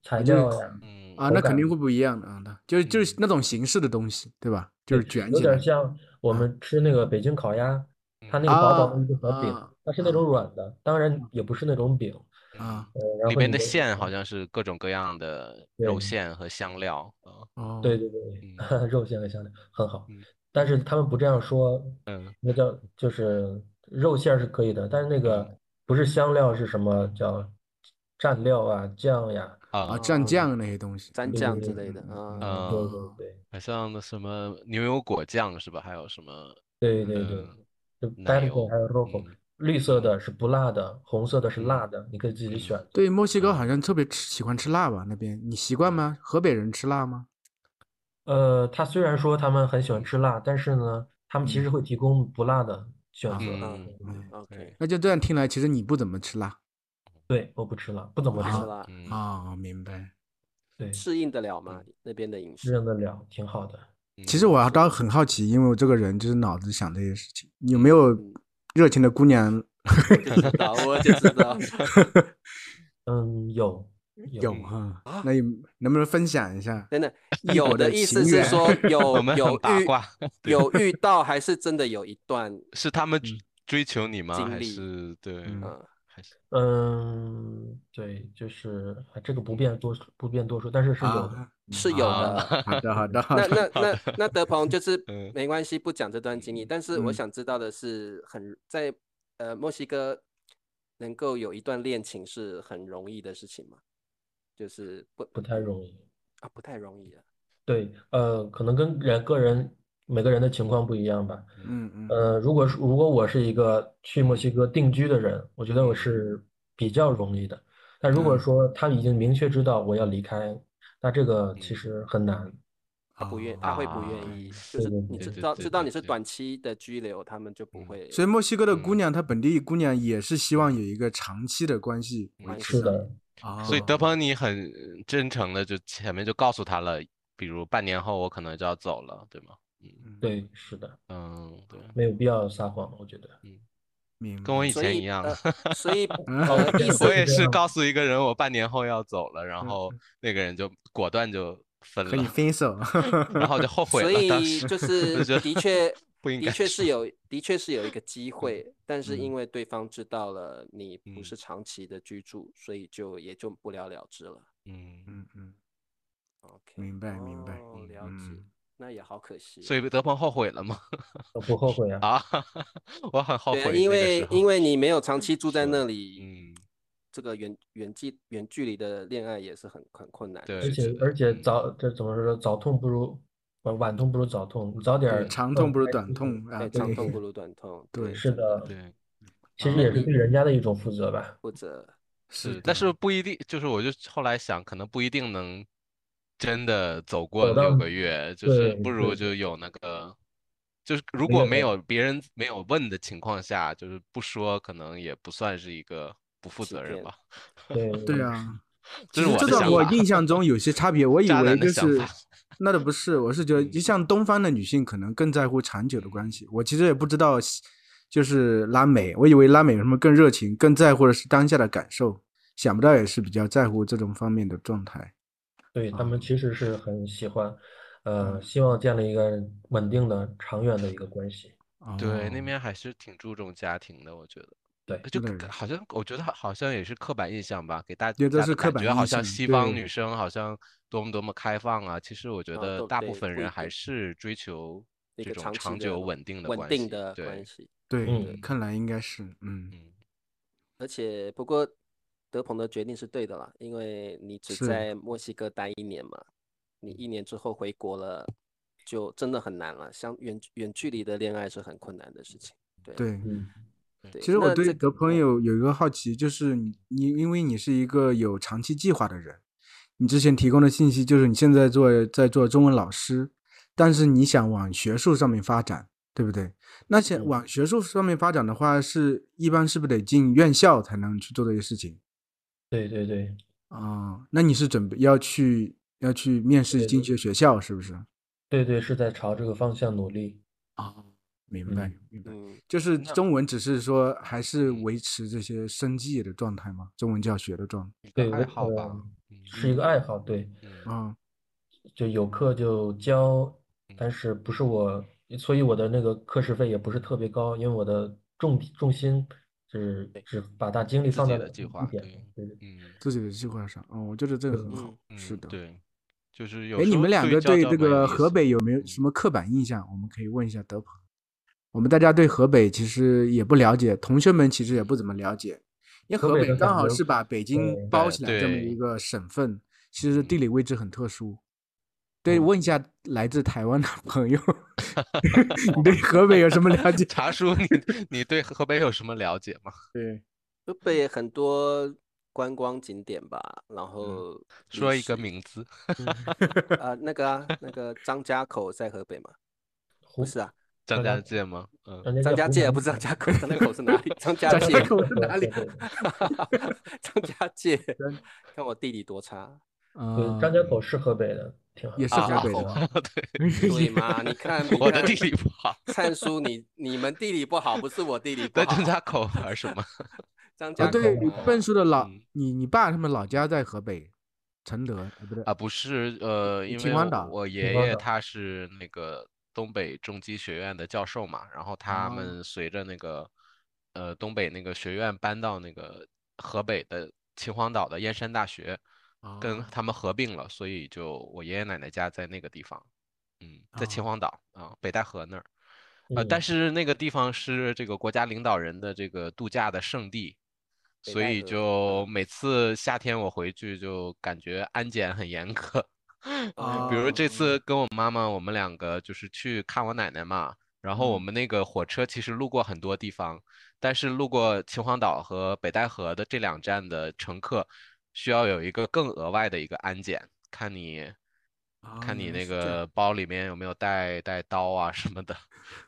材料，嗯啊，那肯定会不一样的啊，就是就是嗯那种形式的东西，对吧？就是卷起来有点像我们吃那个北京烤鸭，它那个薄薄的一盒饼啊，它是那种软的，当然也不是那种饼，啊里面的馅好像是各种各样的肉馅和香料啊，哦，对。对对，嗯 肉馅和香料很好嗯，但是他们不这样说，嗯那叫就是肉馅儿是可以的，但是那个不是香料是什么叫蘸料啊酱呀，啊，啊，蘸酱那些东西，蘸酱之类的嗯啊，对哦对。对好像那什么牛油果酱是吧？还有什么对对对就奶 verde 油还有 rojo，嗯绿色的是不辣的，红色的是嗯辣的，你可以自己嗯选。对，墨西哥好像特别吃喜欢吃辣吧？那边你习惯吗？河北人吃辣吗？呃，他虽然说他们很喜欢吃辣，但是呢，他们其实会提供不辣的选择。嗯嗯，OK，那就这样听来，其实你不怎么吃辣对，我不吃辣，不怎么吃辣，嗯啊，明白。对，适应得了吗？那边的饮食？适应得了，挺好的。其实我倒很好奇，因为我这个人就是脑子想这些事情，有没嗯有热情的姑娘我 就知道，我就知道。嗯，有有哈？那有能不能分享一下？真的，有的意思是说 有有遇有遇到，还是真的有一段是他们追追求你吗？还是对，嗯嗯对，就是啊这个不便多说，不便多说，但是是有的。啊是有的。啊好的，好的，那。那那那德鹏就是 嗯没关系，不讲这段经历。但是我嗯想知道的是，很在呃墨西哥能够有一段恋情是很容易的事情吗？就是不不太容易。啊，不太容易啊。对，呃，可能跟人个人每个人的情况不一样吧。嗯嗯呃，如果是如果我是一个去墨西哥定居的人，我觉得我是比较容易的，但如果嗯说他已经明确知道我要离开，那这个其嗯实很难。他不愿，哦他会不啊愿意，是对对你知道知道你是短期的居留，他们就不嗯会。所以墨西哥的姑嗯娘，她本地姑娘也是希望有一个长期的关系维关持的，啊。所以德鹏你很真诚的就前面就告诉他了，比如半年后我可能就要走了，对吗？嗯。对，是的，嗯，对，没有必要撒谎，我觉得。明白。跟我以前一样。呃，所以我也是告诉一个人我半年后要走了，然嗯后那个人就果断就分和你了，分手，然后就后悔所了。所以就是觉得的确不应该的确是有的确是有一个机会，但是嗯。因为对方知道了你不嗯。是长期的居住，所以就也就不了了之了。嗯，嗯嗯，OK，明白明白那也好可惜。所以德鹏后悔了吗？我不后悔啊。啊，我很后悔因为因为你没有长期住在那里，嗯，这个远远距远距离的恋爱也是很很困难的对而。且而且嗯早这怎么说？早痛不如呃晚痛不如早痛，你早点，儿长痛不如短痛啊，对，长痛 不如短痛。对是的，对，其实也是对人家的一种负责吧。负责是，但是不一定，就是我就后来想，可能不一定能真的走过六个月，就是对不如对就有那个，就是如没有的果没有别人没有问的情况下，就是不说，可能也不算是一个不负欺责任吧。对对，啊。这是我这种的想法我印象中有些差别，我以渣男的为就是法那倒不是，我是觉得嗯就像东方的女性可能更在乎长久的关系。我其实也不知道，就是拉美，我以为拉美有什么更热情、更在乎的是当下的感受，想不到也是比较在乎这种方面的状态。对他们其实是很喜欢，呃，嗯。希望建立一个稳定的、长远的一个关系。对，那哦。边还是挺注重家庭的，我觉得。对就好像我觉得好像也是刻板印象吧，给大家是刻板印觉好像象西方女。生好像多么多么开放啊，其实我觉啊得大部分人还是追求这种长久稳定的稳关系，定的对，关系。对，嗯。看来应该是，嗯，嗯，而且不过德鹏的决定是对的啦，因为你只在墨西哥待一年嘛，你一年之后回国了，就真的很难了。像远远距离的恋爱是很困难的事情。对对。嗯，对，其实我对德朋嗯友有一个好奇，就是你你因为你是一个有长期计划的人，你之前提供的信息就是你现在做在做中文老师，但是你想往学术上面发展，对不对？那想嗯往学术上面发展的话，是一般是不是得进院校才能去做这些事情对对对，啊、那你是准备要去要去面试对进学学校，是不是？对对，是在朝这个方向努力。啊、明白嗯明白。嗯，就是中文只是说还是嗯维持这些生计的状态吗？中文教学的状态对，爱好吧，是一个爱好。对，嗯啊。就有课就教，但是不是我，所以我的那个课时费也不是特别高，因为我的重重心只只把大精力放在的计划，一点对，对对嗯自己的计划上，哦，我觉得这个很好。嗯，是的，对，就是有哎，你们两个对这个河北有没有嗯什么刻板印象？我们可以问一下德鹏。我们大家对河北其实也不了解，同学们其实也不怎么了解，因为河河北北刚好是把北京包起来这么一个省份，其实地理位置很特殊。对，嗯问一下来自台湾的朋友 你对河北有什么了解？茶叔，你你对河北有什么了解吗？对，河北很多观光景点吧，然后历说一个名字。啊，那个啊，那个张家口在河北吗？不是啊，张张家家界吗？嗯，张家界不是张家口，张家口是哪里？张家张界家口是哪里张家界，看我地理多差，对，啊，张家口是河北的，挺好。也是啊河北的。对吗？你看，你看 我的地理不好，灿叔，你你们地理不好，不是我地理不好。在张家口玩什么？啊，张家口对嘛，笨叔的老嗯，你你爸他们老家在河北承德，呃不对啊，不是，呃，因为我秦皇岛我爷爷他是那个东北重机学院的教授嘛，然后他哦们随着那个呃东北那个学院搬到那个河北的秦皇岛的燕山大学，跟哦。他们合并了，所以就我爷爷奶奶家在那个地方，嗯，在秦哦。皇岛啊，北戴河那儿。呃，嗯。但是那个地方是这个国家领导人的这个度假的圣地，所以就每次夏天我回去就感觉安检很严格。比如这哦。次跟我妈妈，我们两个就是去看我奶奶嘛，然后我嗯。们那个火车其实路过很多地方，但是路过秦皇岛和北戴河的这两站的乘客需要有一个更额外的一个安检，看你看你那个包里面有没有带带刀啊什么的。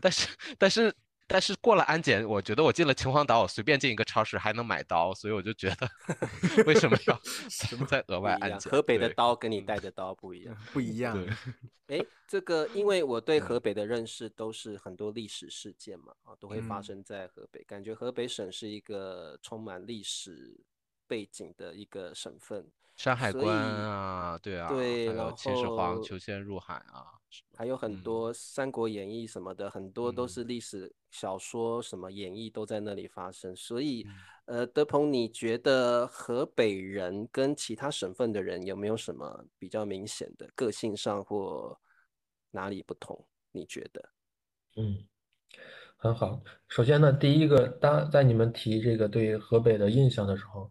但是但是但是过了安检，我觉得我进了秦皇岛，我随便进一个超市还能买刀，所以我就觉得 为什么要 再再额外安检？河北的刀跟你带的刀不一样。不一样。对哎，这个因为我对嗯河北的认识都是很多历史事件嘛，啊，都会发嗯生在河北，感觉河北省是一个充满历史背景的一个省份，山海关啊，对啊，对然后秦始皇求仙入海啊，还有很嗯多《三国演义》什么的，很多都嗯是历史小说、什么演义都在那里发生。所以，嗯呃，德鹏，你觉得河北人跟其他省份的人有没有什么比较明显的个性上或哪里不同？你觉得？嗯，很好。首先呢，第一个，当在你们提这个对河北的印象的时候，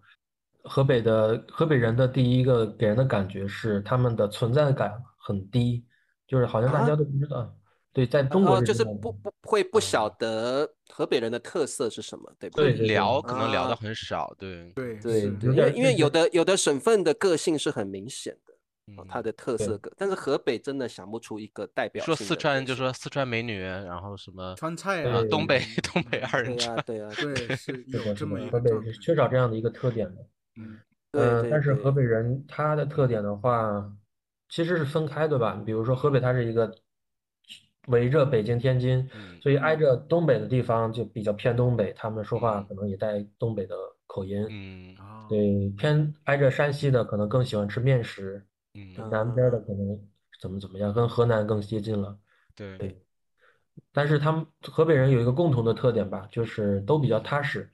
河北的河北人的第一个给人的感觉是他们的存在感很低，就是好像大啊家都不知道。对，在中国哦，就是。不不会不晓嗯得河北人的特色是什么，对不对聊可能聊的啊很少，对，对对对，因为有的有的省份的个性是很明显的，哦，它嗯的特色个，但是河北真的想不出一个代表说四川就说四川美女，然后什么川菜啊，东北 东北二人转，对啊，对，是是有这么一河北个缺少这样的一个特点的。嗯呃，对对对但是河北人他的特点的话，其实是分开的吧。比如说河北，它是一个围着北京、天津，嗯所以挨着东北的地方就比较偏东北，他们说话嗯可能也带东北的口音。嗯啊，对，偏挨着山西的可能更喜欢吃面食，嗯，南边的可能怎么怎么样，跟河南更接近了。对，对，但是他们河北人有一个共同的特点吧，就是都比较踏实。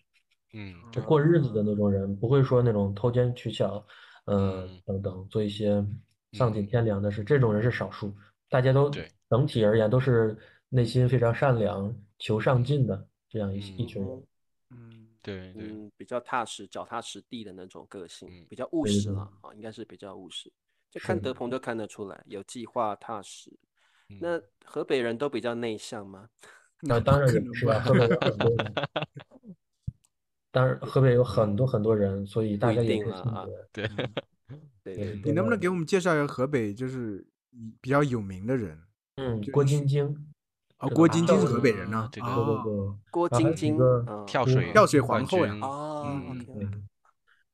嗯就过日子的那种人，不会说那种偷奸取巧，呃嗯等等，做一些丧尽嗯天良的事。这种人是少数，大家都对整体而言都是内心非常善良、求上进的这样一一群人。嗯嗯，对对，嗯，比较踏实、脚踏实地的那种个性，嗯比较务实了啊，应该是比较务实。就看德鹏就看得出来，有计划、踏实。嗯那河北人都比较内向吗？那当然也不是啊，吧河北人很多人，当然河北有很多很多人，所以大家也是定了啊。对，对你能不能给我们介绍一下河北就是比较有名的人？嗯，郭晶晶，哦，郭晶晶是河北人呢啊。这个对对哦，对，郭晶晶跳水跳水皇后呀军哦嗯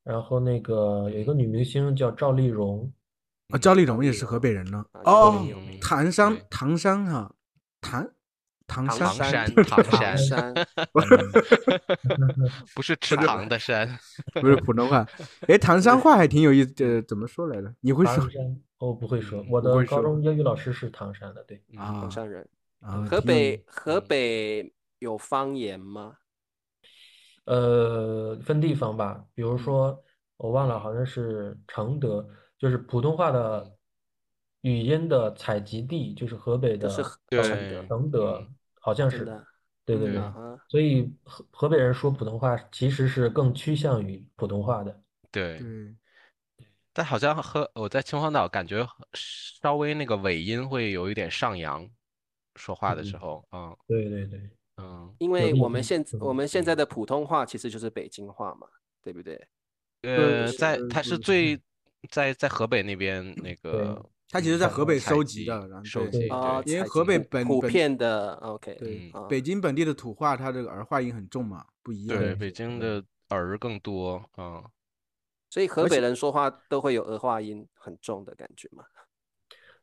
然后那个有一个女明星叫赵丽蓉，啊，赵丽蓉也是河北人呢。啊哦唐山，唐山哈，唐唐山，山山唐唐山，山 不是吃糖的山，不是普通话。哎，唐山话还挺有意思的，怎么说来着？你会说唐山，我不会说，嗯我的高中英语老师是唐山的，对，啊唐山人。啊？河北河嗯北有方言吗？呃，分地方吧，比如嗯说我忘了，好像是承德，就是普通话的语音的采集地，就是河北的是对承德好像是，的，对对对，所以河河北人说普通话其实是更趋向于普通话的，对，嗯，但好像和我在秦皇岛感觉稍微那个尾音会有一点上扬，说话的时嗯候，嗯。对对对，嗯，因为我们现我们现在。的普通话其实就是北京话嘛，对不对？呃，在它是最。在在河北那边那个，他其实在河北收集集的然后收集，啊，因为河北本普遍的 OK，对北京本地的土话，它这个儿化音很重嘛，不一样。对，北京的儿更多，啊，所以河北人说话都会有儿化音很重的感觉嘛。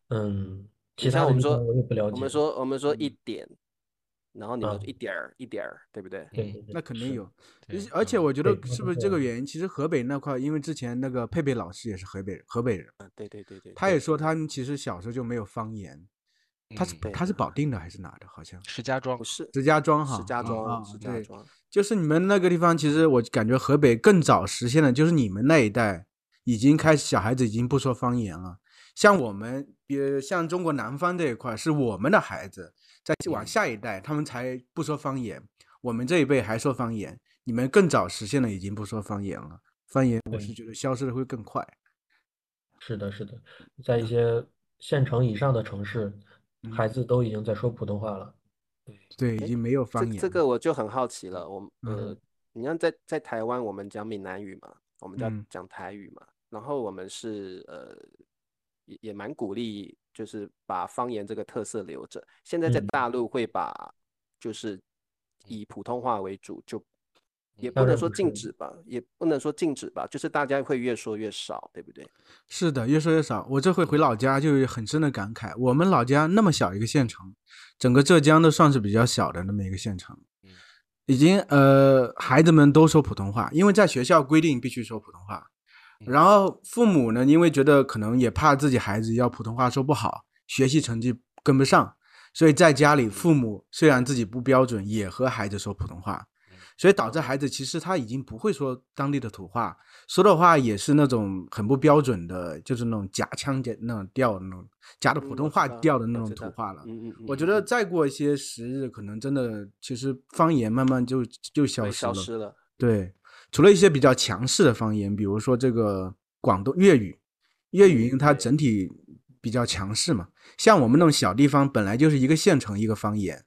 嗯，其他我们说我也不了解，我们说我们说一嗯点，然后你们啊一点儿一点儿，对不对？那肯定有，对而且我觉得是不是这个原因？其实河北那块，因为之前那个佩佩老师也是河北人，河北人，啊，对对对对，他也说他们其实小时候就没有方言，他是嗯他是保定的还是哪的？好像石家庄不，是石家庄哈，石家啊庄，啊石家，庄，就是你们那个地方，其实我感觉河北更早实现了，就是你们那一代已经开始，小孩子已经不说方言了。像我们，比如像中国南方这一块，是我们的孩子在往嗯下一代，他们才不说方言。我们这一辈还说方言，你们更早实现了，已经不说方言了。方言，我是觉得消失的会更快。是的，是的，在一些县城以上的城市，孩子都已经在说普通话了。对，已经没有方言。这个我就很好奇了。我呃，你看在在台湾，我们讲闽南语嘛，我们叫讲台语嘛，然后我们是呃也也蛮鼓励，就是把方言这个特色留着。现在在大陆会把就是以普通话为主，就也不能说禁止吧，也不能说禁止吧，就是大家会越说越少，对不对？是的，越说越少。我这回回老家就有很深的感慨，我们老家那么小一个县城。整个浙江都算是比较小的那么一个县城，已经呃孩子们都说普通话，因为在学校规定必须说普通话。然后父母呢，因为觉得可能也怕自己孩子要普通话说不好，学习成绩跟不上，所以在家里父母虽然自己不标准，也和孩子说普通话。所以导致孩子其实他已经不会说当地的土话，说的话也是那种很不标准的，就是那种假腔假那种调那种假的普通话调的那种土话了。嗯嗯。我觉得再过一些时日，可能真的其实方言慢慢就就消失了。消失了。对，除了一些比较强势的方言，比如说这个广东粤语，粤语因为它整体比较强势嘛，像我们那种小地方本来就是一个县城一个方言。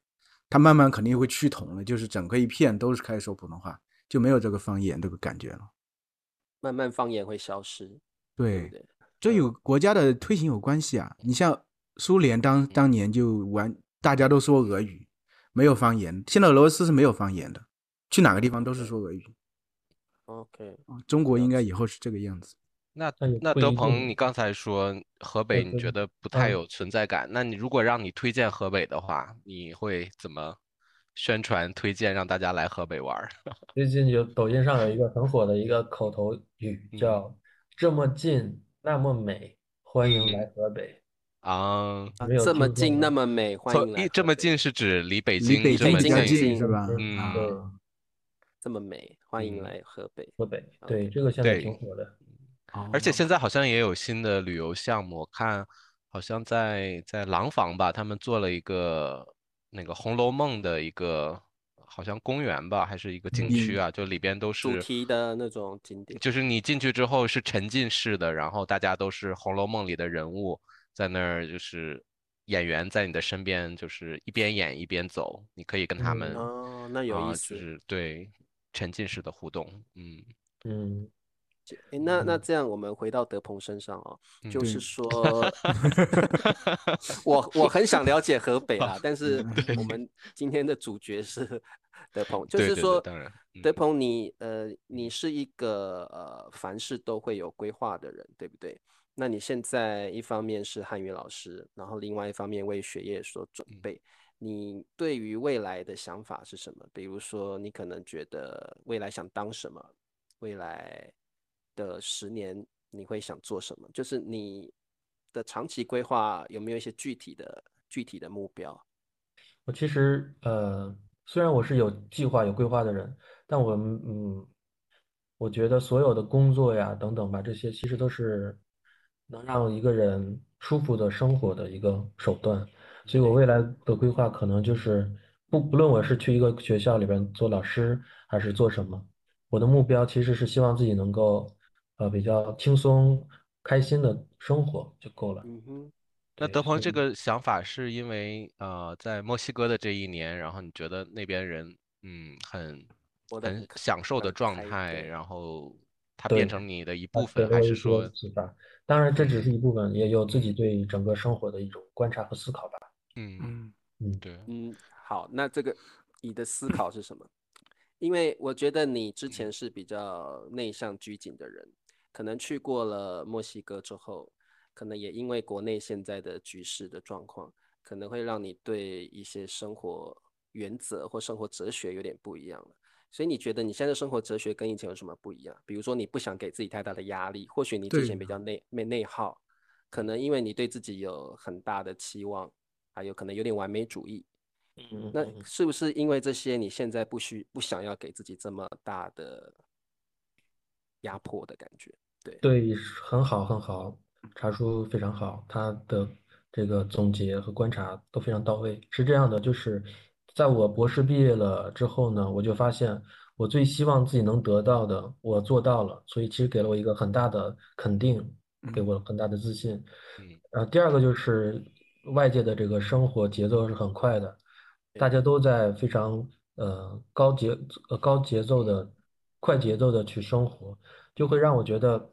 它慢慢肯定会趋同了，就是整个一片都是开始说普通话，就没有这个方言这个感觉了。慢慢方言会消失，对，这有国家的推行有关系啊。你像苏联当当年就完，大家都说俄语，没有方言。现在俄罗斯是没有方言的，去哪个地方都是说俄语。OK，中国应该以后是这个样子。那那德鹏，你刚才说河北，你觉得不太有存在感。那你如果让你推荐河北的话，你会怎么宣传推荐让大家来河北玩？最近有抖音上有一个很火的一个口头语，叫“这么近那么美，欢迎来河北 ”。啊，这么近那么美，欢迎来。这么近是指离北京这么近是吧？嗯，这么美，欢迎来河北。河北，对这个现在挺火的。而且现在好像也有新的旅游项目，我看好像在在廊坊吧，他们做了一个那个《红楼梦》的一个好像公园吧，还是一个景区啊，就里边都是主题的那种景点，就是你进去之后是沉浸式的，然后大家都是《红楼梦》里的人物，在那儿就是演员在你的身边，就是一边演一边走，你可以跟他们哦，那有意思，就是对沉浸式的互动，嗯。嗯。哎，那那这样，我们回到德鹏身上哦，就是说，我我很想了解河北啊，但是我们今天的主角是 德鹏，就是说，德。鹏，你呃，你是一个呃，凡事都会有规划的人，对不对？那你现在一方面是汉语老师，然后另外一方面为学业所准备，你对于未来的想法是什么？比如说，你可能觉得未来想当什么？未来？的十年你会想做什么？就是你的长期规划有没有一些具体的具体的目标？我其实呃，虽然我是有计划有规划的人，但我嗯，我觉得所有的工作呀等等吧，这些其实都是能让一个人舒服的生活的一个手段。所以我未来的规划可能就是不不论我是去一个学校里边做老师还是做什么，我的目标其实是希望自己能够。呃，比较轻松、开心的生活就够了。嗯哼，那德鹏这个想法是因为呃，在墨西哥的这一年，然后你觉得那边人嗯很很享受的状态，然后它变成你的一部分，还是说？当然，这只是一部分，也有自己对整个生活的一种观察和思考吧。嗯嗯嗯，对，嗯，好，那这个你的思考是什么？因为我觉得你之前是比较内向拘谨的人。可能去过了墨西哥之后，可能也因为国内现在的局势的状况，可能会让你对一些生活原则或生活哲学有点不一样了。所以你觉得你现在生活哲学跟以前有什么不一样？比如说你不想给自己太大的压力，或许你之前比较内内内耗，可能因为你对自己有很大的期望，还有可能有点完美主义。嗯，那是不是因为这些，你现在不需不想要给自己这么大的？压迫的感觉，对对，很好很好，查叔非常好，他的这个总结和观察都非常到位。是这样的，就是在我博士毕业了之后呢，我就发现我最希望自己能得到的，我做到了，所以其实给了我一个很大的肯定，给我很大的自信。嗯，呃，第二个就是外界的这个生活节奏是很快的，大家都在非常呃高节呃高节奏的快节奏的去生活，就会让我觉得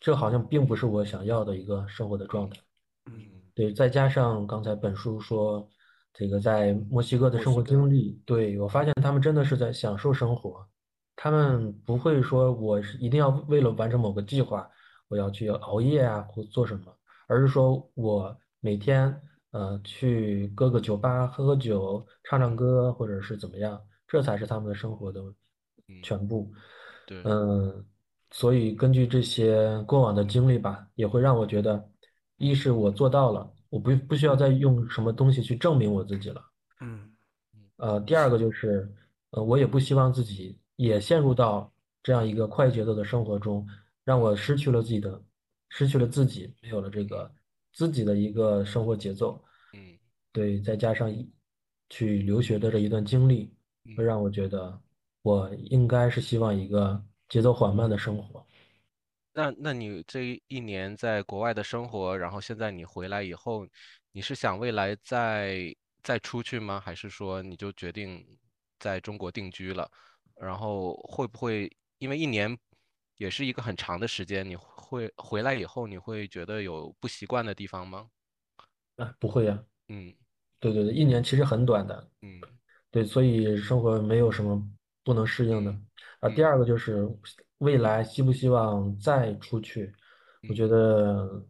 这好像并不是我想要的一个生活的状态。嗯。对，再加上刚才本书说这个在墨西哥的生活经历，对，我发现他们真的是在享受生活，他们不会说我是一定要为了完成某个计划，我要去熬夜啊或做什么，而是说我每天呃去各个酒吧喝喝酒、唱唱歌，或者是怎么样，这才是他们的生活的嗯全部。对嗯，所以根据这些过往的经历吧，也会让我觉得，一是我做到了，我不不需要再用什么东西去证明我自己了。嗯呃，第二个就是，呃，我也不希望自己也陷入到这样一个快节奏的生活中，让我失去了自己的，失去了自己，没有了这个自己的一个生活节奏。嗯对，再加上一去留学的这一段经历，会嗯让我觉得我应该是希望一个节奏缓慢的生活。那那你这一年在国外的生活，然后现在你回来以后，你是想未来再再出去吗？还是说你就决定在中国定居了？然后会不会因为一年也是一个很长的时间，你会回来以后你会觉得有不习惯的地方吗？啊，不会呀，嗯。对对对，一年其实很短的，嗯。对，所以生活没有什么不能适应的。啊，第嗯二个。就是未来希不希望再出去，我觉。嗯得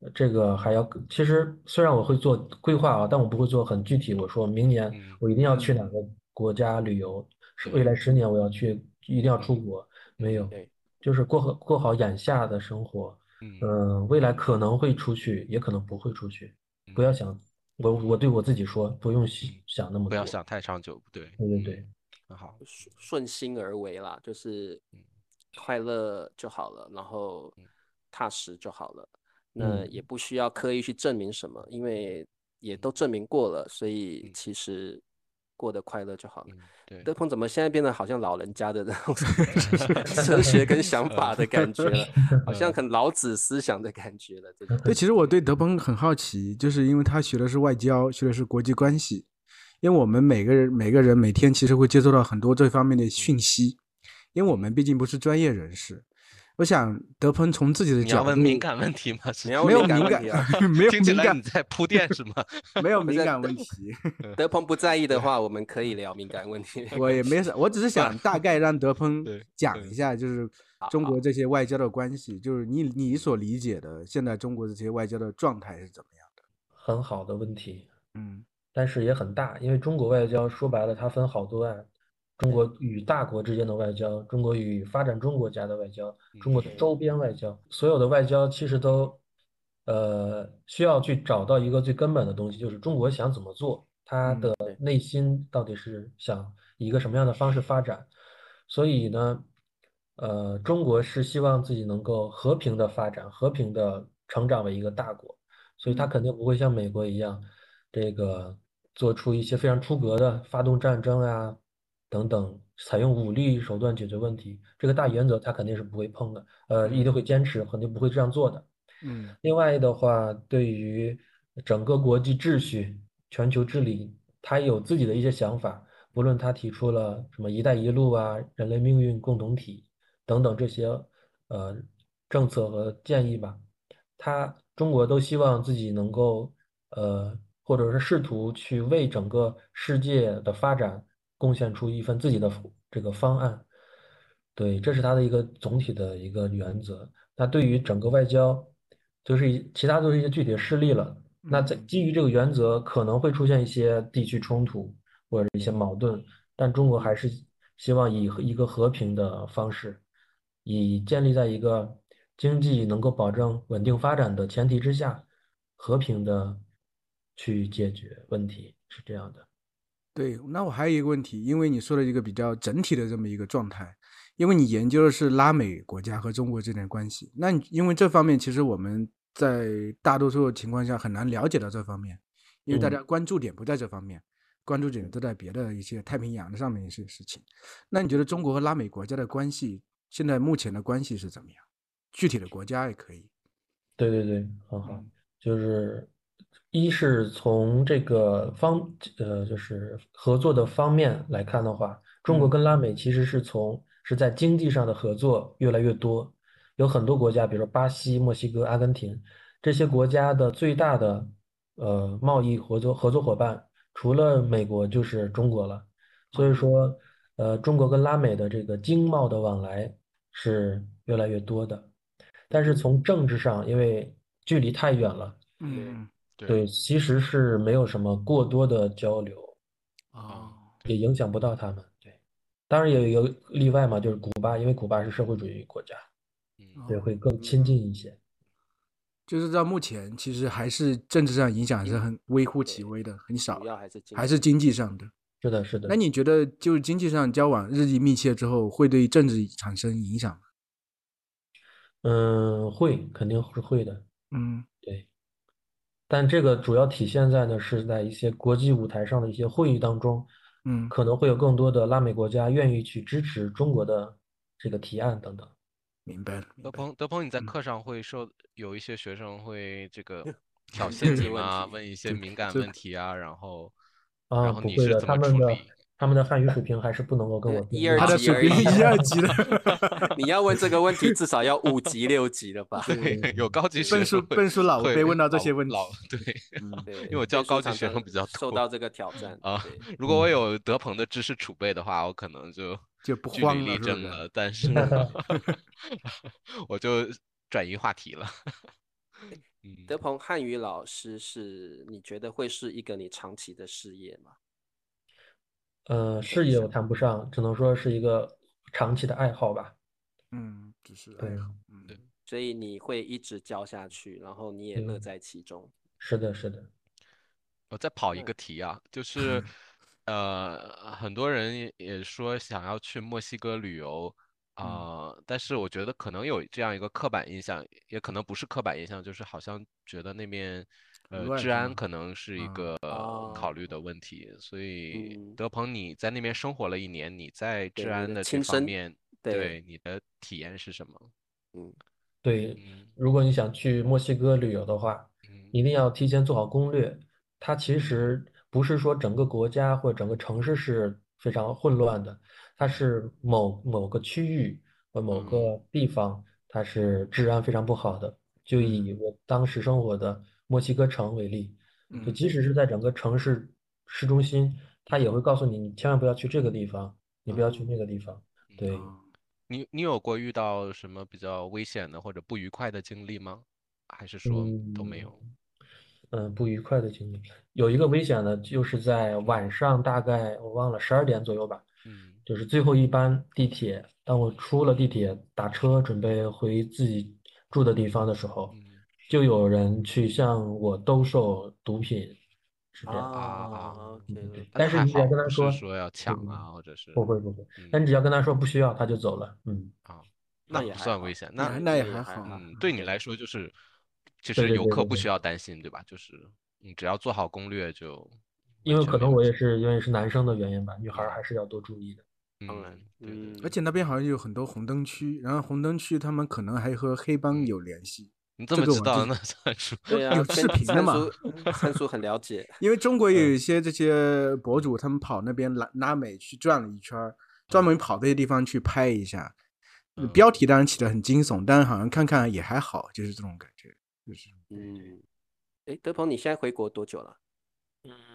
呃这个还要，其实虽然我会做规划啊，但我不会做很具体。我说明年嗯我一定要去哪嗯。个国家旅游，是未来十年我要去，一定要出嗯国，没有，对，就是过好过好眼下的生活。嗯。嗯，未来可能会出去，也可能不会出去，不嗯。要想，我我对我自己说，不用想那么多。不要想太长久，对，嗯对对对，很好，顺顺心而为啦，就是嗯快乐就好了，然后嗯。踏实就好了。那嗯。也不需要刻意去证明什么，因为也都证明过了，所以嗯。其实过得快乐就好了。嗯对。德鹏怎么现在变得好像老人家的那种 哲学跟想 法的感觉了，好像很老子思想的感觉了。这种对，其实我对德鹏很好奇，就是因为他学的是外交，学的是国际关系。因为我们每个人每个人每天其实会接收到很多这方面的讯息，因为我们毕竟不是专业人士。我想德鹏从自己的你要角度，问敏感问题吗？是没有敏感问题啊，没有敏感来你，在铺垫是吗？没有 敏感问德题。德鹏不在意的话，我们可以聊敏感问题。我也没啥，我只是想大概让德鹏讲一下，就是中国这些外交的关系，就是你你所理解的现在中国这些外交的状态是怎么样的？很好的问题，嗯但是也很大，因为中国外交说白了，它分好多岸。中国与大国之间的外交，中国与发展中国家的外交，中国的周边外交，所有的外交其实都，呃，需要去找到一个最根本的东西，就是中国想怎么做，它嗯的内心到底是想以一个什么样的方式发展。所以呢，呃，中国是希望自己能够和平的发展，和平的成长为一个大国，所以它嗯。肯定不会像美国一样，这个做出一些非常出格的发动战争啊等等，采用武力手段解决问题。这个大原则他肯定是不会碰的，呃，一定会坚持，肯定不会这样做的。嗯另外的话，对于整个国际秩序、全球治理，他有自己的一些想法。不论他提出了什么“一带一路”啊、人类命运共同体等等这些呃政策和建议吧，他中国都希望自己能够呃，或者是试图去为整个世界的发展贡献出一份自己的这个方案。对，这是他的一个总体的一个原则。那对于整个外交，就是一其他都是一些具体的事例了。那在嗯基于这个原则，可能会出现一些地区冲突或者一些矛盾，但中国还是希望以一个和平的方式，以建立在一个经济能够保证稳定发展的前提之下，和平的去解决问题，是这样的。对，那我还有一个问题，因为你说了一个比较整体的这么一个状态，因为你研究的是拉美国家和中国之间的关系，那你因为这方面其实我们在大多数情况下很难了解到这方面，因为大嗯家关注点不在这方面，关注点都在别的一些太平洋的上面一些事情。那你觉得中国和拉美国家的关系现在目前的关系是怎么样？具体的国家也可以。对对对，好好，嗯就是一是从这个方呃，就是合作的方面来看的话，中国跟拉美其实是从是在经济上的合作越来越多，有很多国家，比如说巴西、墨西哥、阿根廷这些国家的最大的呃贸易合作合作伙伴，除了美国就是中国了。所以说，呃，中国跟拉美的这个经贸的往来是越来越多的，但是从政治上，因为距离太远了。嗯对，其实是没有什么过多的交流，啊，也影响不到他们。对，当然也有例外嘛，就是古巴，因为古巴是社会主义国家，嗯对，会更亲近一些。就是到目前，其实还是政治上影响还是很微乎其微的，很少主，要还是经还是经济上的。是的，是的那。你觉得，就是经济上交往日益密切之后，会对政治产生影响吗？嗯，会，肯定是会的。嗯对，但这个主要体现在呢，是在一些国际舞台上的一些会议当中，嗯可能会有更多的拉美国家愿意去支持中国的这个提案等等。明白了。白了德鹏，德鹏，你在嗯课上会受有一些学生会这个挑衅你题吗？问一些敏感问题啊，然后啊，然后不会的，你是怎么他们的处理？他们的汉语水平还是不能够跟我比一二他的级而已水平一二级的，你要问这个问题，至少要五级六级了吧？对，有高级学笨叔笨叔老会被问到这些问题老对，嗯对，因为我教高级学生比较多受到这个挑战啊如果我有德鹏的知识储备的话，我可能就 就不慌了 但是我就转移话题了。嗯，德鹏汉语老师是你觉得会是一个你长期的事业吗？呃，事业我谈不上，只能说是一个长期的爱好吧。嗯，只是对爱好。嗯对所以你会一直教下去，然后你也乐嗯在其中。是的，是的。我再跑一嗯个题啊，就 是呃，很多人也也说想要去墨西哥旅游啊、但是我觉得可能有这样一个刻板印象，也可能不是刻板印象，就是好像觉得那边呃治安可能是一啊个哦考虑的问题，所以嗯。德鹏你在那边生活了一年，你在治安的这方面，对对。你的体验是什么？嗯，对，嗯如果你想去墨西哥旅游的话，嗯。一定要提前做好攻略。它其实不是说整个国家或者整个城市是非常混乱的，它是某某个区域或某个地方，它是治安非常不好的。就以我当时生活的墨西哥城为例，就嗯即使是在整个城市市中心，他也会告诉你，你千万不要去这个地方，你不要去那个地方。对。啊你你有过遇到什么比较危险的或者不愉快的经历吗？还是说都没有？嗯，不愉快的经历，有一个危险的，就是在晚上大概我忘了十二点左右吧，嗯就是最后一班地铁，当我出了地铁打车准备回自己住的地方的时候，嗯就有人去向我兜售毒品，是这样。啊但是你只要跟他说说要抢嗯啊，或者是不会不会，嗯但你只要跟他说不需要，他就走了。嗯，啊，那也不算危险。那那那也也还好嗯，对你来说就是，其实游客不需要担心，对吧？就是你只要做好攻略就因为可能我也是因为是男生的原因吧，女孩还是要多注意的。当然嗯，，对而且那边好像有很多红灯区，然后红灯区他们可能还和黑帮嗯有联系，你这这个我就么知道，那。对啊，有视频的嘛参叔很了解，因为中国也有嗯一些这些博主，他们跑那边拉拉美去转了一圈儿，专门跑这些地方去拍一下。嗯标题当然起的很惊悚，但是好像看看也还好，就是这种感觉。就是嗯，哎，德鹏，你现在回国多久了？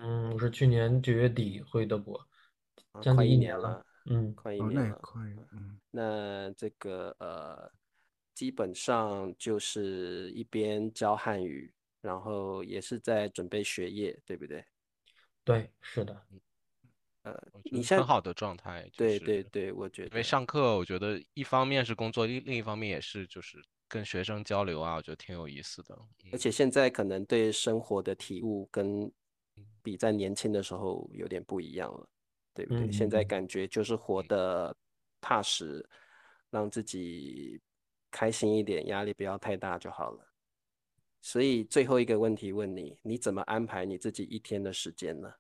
嗯，我是去年九月底回德国，啊将快一年近一年了。嗯，哦，快一年了。那也快，嗯，那这个呃，基本上就是一边教汉语，然后也是在准备学业，对不对？对，是的。呃你现在很好的状态，就对是对对，我觉得因为上课，我觉得一方面是工作，另另一方面也是就是跟学生交流啊，我觉得挺有意思的。嗯而且现在可能对生活的体悟跟比在年轻的时候有点不一样了，对不对？现在嗯感觉就是活得踏实，让自己开心一点，压力不要太大就好了。所以最后一个问题问你，你怎么安排你自己一天的时间呢？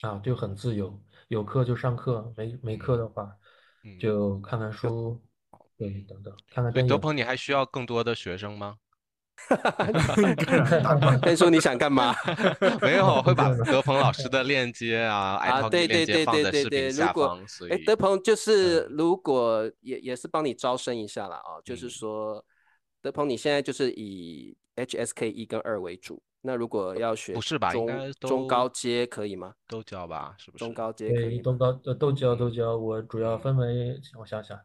啊，就很自由，有课就上课，没没课的话嗯就看看书，对，等等，看看所以电影。德鹏，你还需要更多的学生吗？天叔，你想干嘛？没有，我会把德鹏老师的链接啊、啊，对对对对对对，如果哎，德鹏就是嗯如果也也是帮你招生一下啦啊，就是嗯说德鹏你现在就是以 HSK 一跟二为主，那如果要学不是吧应中该中高阶可以吗？都教吧，是不是？中高阶可，以吗？都高呃都教都教，我主要分为我想想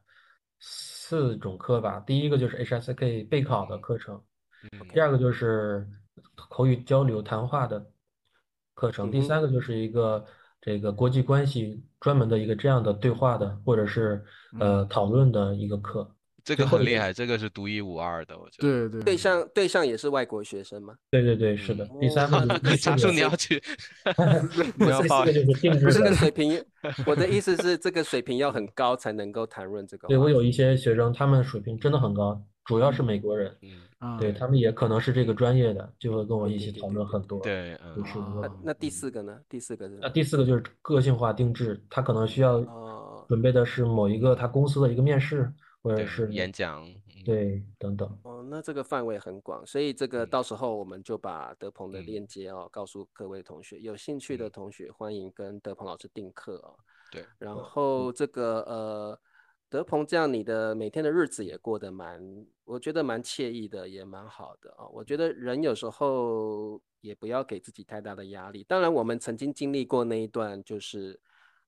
四种课吧。第一个就是 HSK 备考的课程，嗯第二个就是口语交流谈话的课程，第三个就是一个这个国际关系专门的一个这样的对话的或者是呃讨论的一个课。这个个很厉害，这个是独一无二的，我觉得。对对对象对象也是外国学生吗？对对对，是的。第三个哦就是第查叔四个你要去，第四你要报个就是定制这个。水平，我的意思是这个水平要很高才能够谈论这个。对我有一些学生，他们水平真的很高，主要是美国人，对他们也可能是这个专业的，就会跟我一起讨论很多。对，嗯就是那那第四个呢？第四个是那第四个就是个性化定制，他可能需要哦准备的是某一个他公司的一个面试，或者是演讲，嗯对等等。哦，那这个范围很广，所以这个嗯到时候我们就把德鹏的嗯链接哦告诉各位同学，有兴趣的嗯同学欢迎跟德鹏老师订课哦。对，然后这个呃，德鹏这样你的每天的日子也过得蛮，我觉得蛮惬意的，也蛮好的啊、我觉得人有时候也不要给自己太大的压力。当然，我们曾经经历过那一段，就是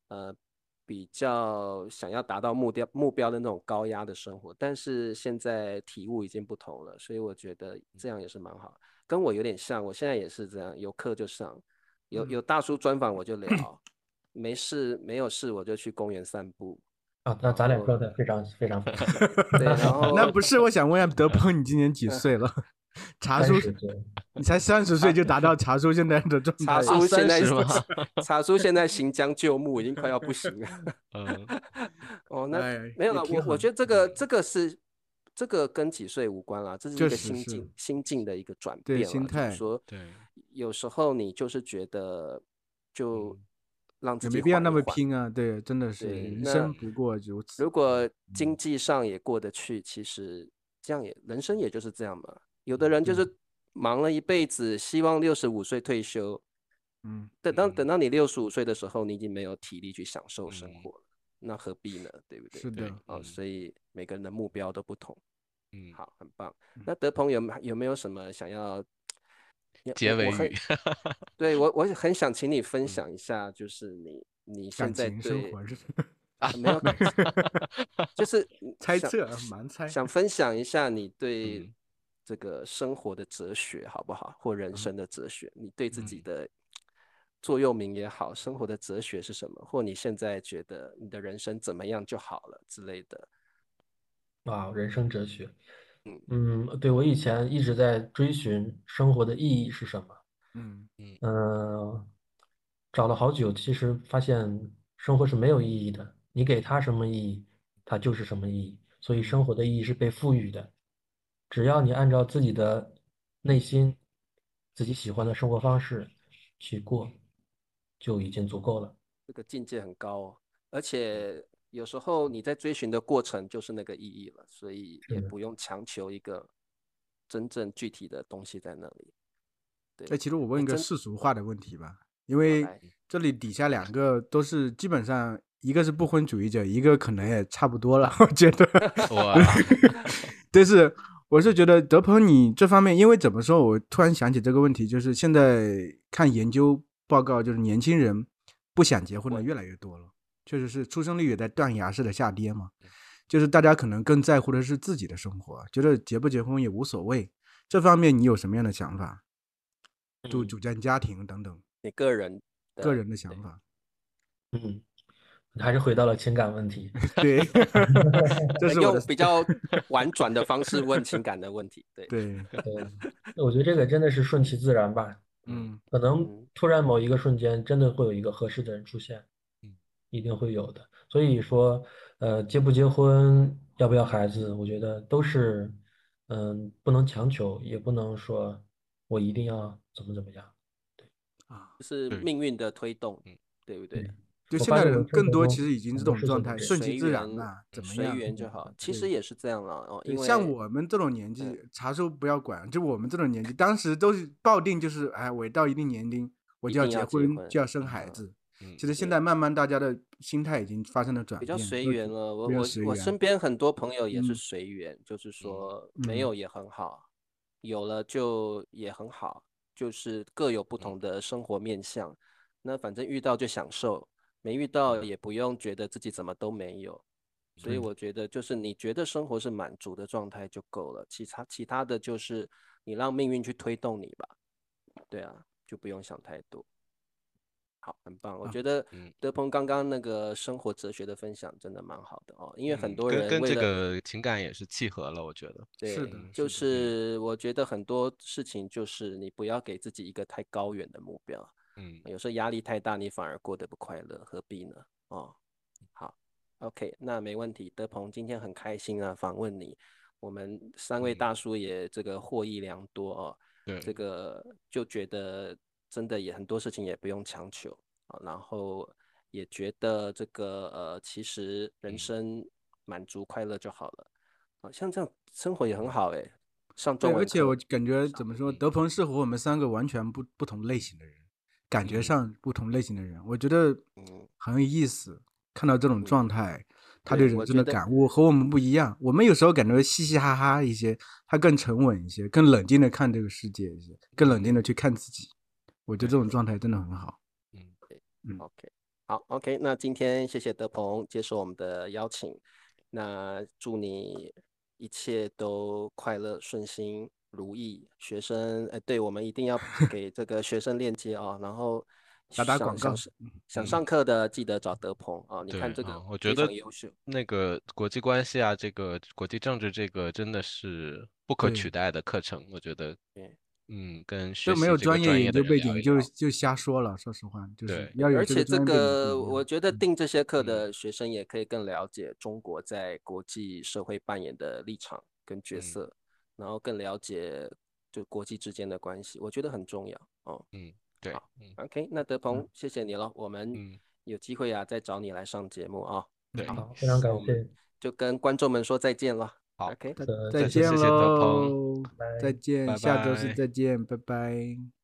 呃比较想要达到目标目标的那种高压的生活，但是现在体悟已经不同了，所以我觉得这样也是蛮好。跟我有点像，我现在也是这样，有课就上，有有大叔专访我就聊，没事没有事我就去公园散步。啊，那咱俩后说的非常非常对，然后。那不是，我想问一下德鹏，你今年几岁了？茶叔你才三十岁就达到茶叔现在的状态茶态，叔现在30吗？茶叔现在行将就木，已经快要不行了。嗯，哦，那哎没有了，我我觉得这个这个是这个跟几岁无关啦，这是一个心境心境的一个转对变了。就是心态说，对，有时候你就是觉得就让自己也没必要那么。拼啊。对，真的是人生不过如此。如果经济上也过得去，其实这样也人生也就是这样嘛。有的人就是忙了一辈子，希望六十五岁退休，嗯，等到嗯等到你六十五岁的时候，你已经没有体力去享受生嗯活了，那何必呢？对不对？是的，哦，嗯所以每个人的目标都不同。嗯，好，很棒。那德鹏有没有没有什么想要也结尾我我很语。对我我很想请你嗯。分享一下，就是你你现在对情生活是 啊没有感情，就 是猜测蛮猜想分享一下你对嗯。这个生活的哲学好不好，或人生的哲学，你对自己嗯。的座右铭也好，生活的哲学是什么，或你现在觉得你的人生怎么样就好了之类的。哇，人生哲学。嗯嗯，对，我以前一直在追寻生活的意义是什么。嗯嗯，找了好久，其实发现生活是没有意义的。你给它什么意义，它就是什么意义。所以生活的意义是被赋予的。只要你按照自己的内心、自己喜欢的生活方式去过，就已经足够了。这个境界很高哦，而且有时候你在追寻的过程就是那个意义了，所以也不用强求一个真正具体的东西在那里。对，哎，其实我问一个世俗化的问题吧，因为这里底下两个都是基本上一个是不婚主义者，一个可能也差不多了，我觉得。哇，但是我是觉得德鹏你这方面，因为怎么说，我突然想起这个问题，就是现在看研究报告，就是年轻人不想结婚的越来越多了，确实是出生率也在断崖式的下跌嘛。就是大家可能更在乎的是自己的生活，觉得结不结婚也无所谓。这方面你有什么样的想法？组嗯组建家庭等等，你个人个人的想法。嗯，还是回到了情感问题。对，这是用比较婉转的方式问情感的问题。对，对，对，我觉得这个真的是顺其自然吧。嗯可能嗯突然某一个瞬间，真的会有一个合适的人出现，嗯，一定会有的。所以说，呃，结不结婚，要不要孩子，我觉得都是，嗯，不能强求，也不能说我一定要怎么怎么样。对啊，就是命运的推动嗯，对不对对？就现在人更多其实已经这种状态，顺其自然吧，怎么随样？缘就好。其实也是这样了哦，因为像我们这种年纪嗯，啥时候不要管，就我们这种年纪，当时都是抱定就是，哎，我到一定年龄我就要结婚，就要生孩嗯子。嗯其实现在慢慢大家的心态已经发生了转变，比较随缘了。我我我身边很多朋友也是嗯随缘，就是说嗯没有也很好，有了就也很好，就是各有不同的生活面向。那反正遇到就享受，没遇到也不用觉得自己怎么都没有。所以我觉得就是你觉得生活是满足的状态就够了，其他其他的就是你让命运去推动你吧。对啊，就不用想太多。好，很棒，我啊觉得嗯德鹏刚刚那个生活哲学的分享真的蛮好的哦，因为很嗯多跟跟这个情感也是契合了，我觉得。对，是的就是是我觉得很多事情就是你不要给自己一个太高远的目标，嗯有时候压力太大，你反而过得不快乐，何必呢？哦，好，OK，那没问题。德鹏今天很开心啊，访问你，我们三位嗯大叔也这个获益良多哦。对，这个就觉得真的也很多事情也不用强求啊，然后也觉得这个呃，其实人嗯生满足快乐就好了啊，像这样生活也很好哎，上对，而且我感觉怎么说，嗯德鹏是和我们三个完全不不同类型的人，感觉嗯上不同类型的人，我觉得嗯很有意思。看到这种嗯状态，他对对人生的感悟和我们不一样。我们有时候感觉嘻嘻哈哈一些，他更沉稳一些，更冷静的看这个世界一些，更冷静的去看自己。我觉得这种状态真的很好。嗯嗯 OK，好，OK，那今天谢谢德鹏接受我们的邀请，那祝你一切都快乐顺心如意。学生，哎，对，我们一定要 给这个学生链接啊，然后想打打广告想上想嗯上课的记得找德鹏啊，你看这个啊我觉得优秀，那个国际关系啊，这个国际政治这个真的是不可取代的课程，我觉得对。嗯，跟就没有专业研究背景就就瞎说了。说实话，就是对要有而且这个，我觉得定这些课嗯的学生也可以更了解中国在国际社会扮演的立场跟角嗯色，然后更了解就国际之间的关系，我觉得很重要哦。嗯，对，好嗯 OK，那德鹏，谢谢你了，我们嗯，有机会啊再找你来上节目啊，对，好，非常感谢，就跟观众们说再见了。好 OK，再见喽，拜再见，下周四再见，拜拜。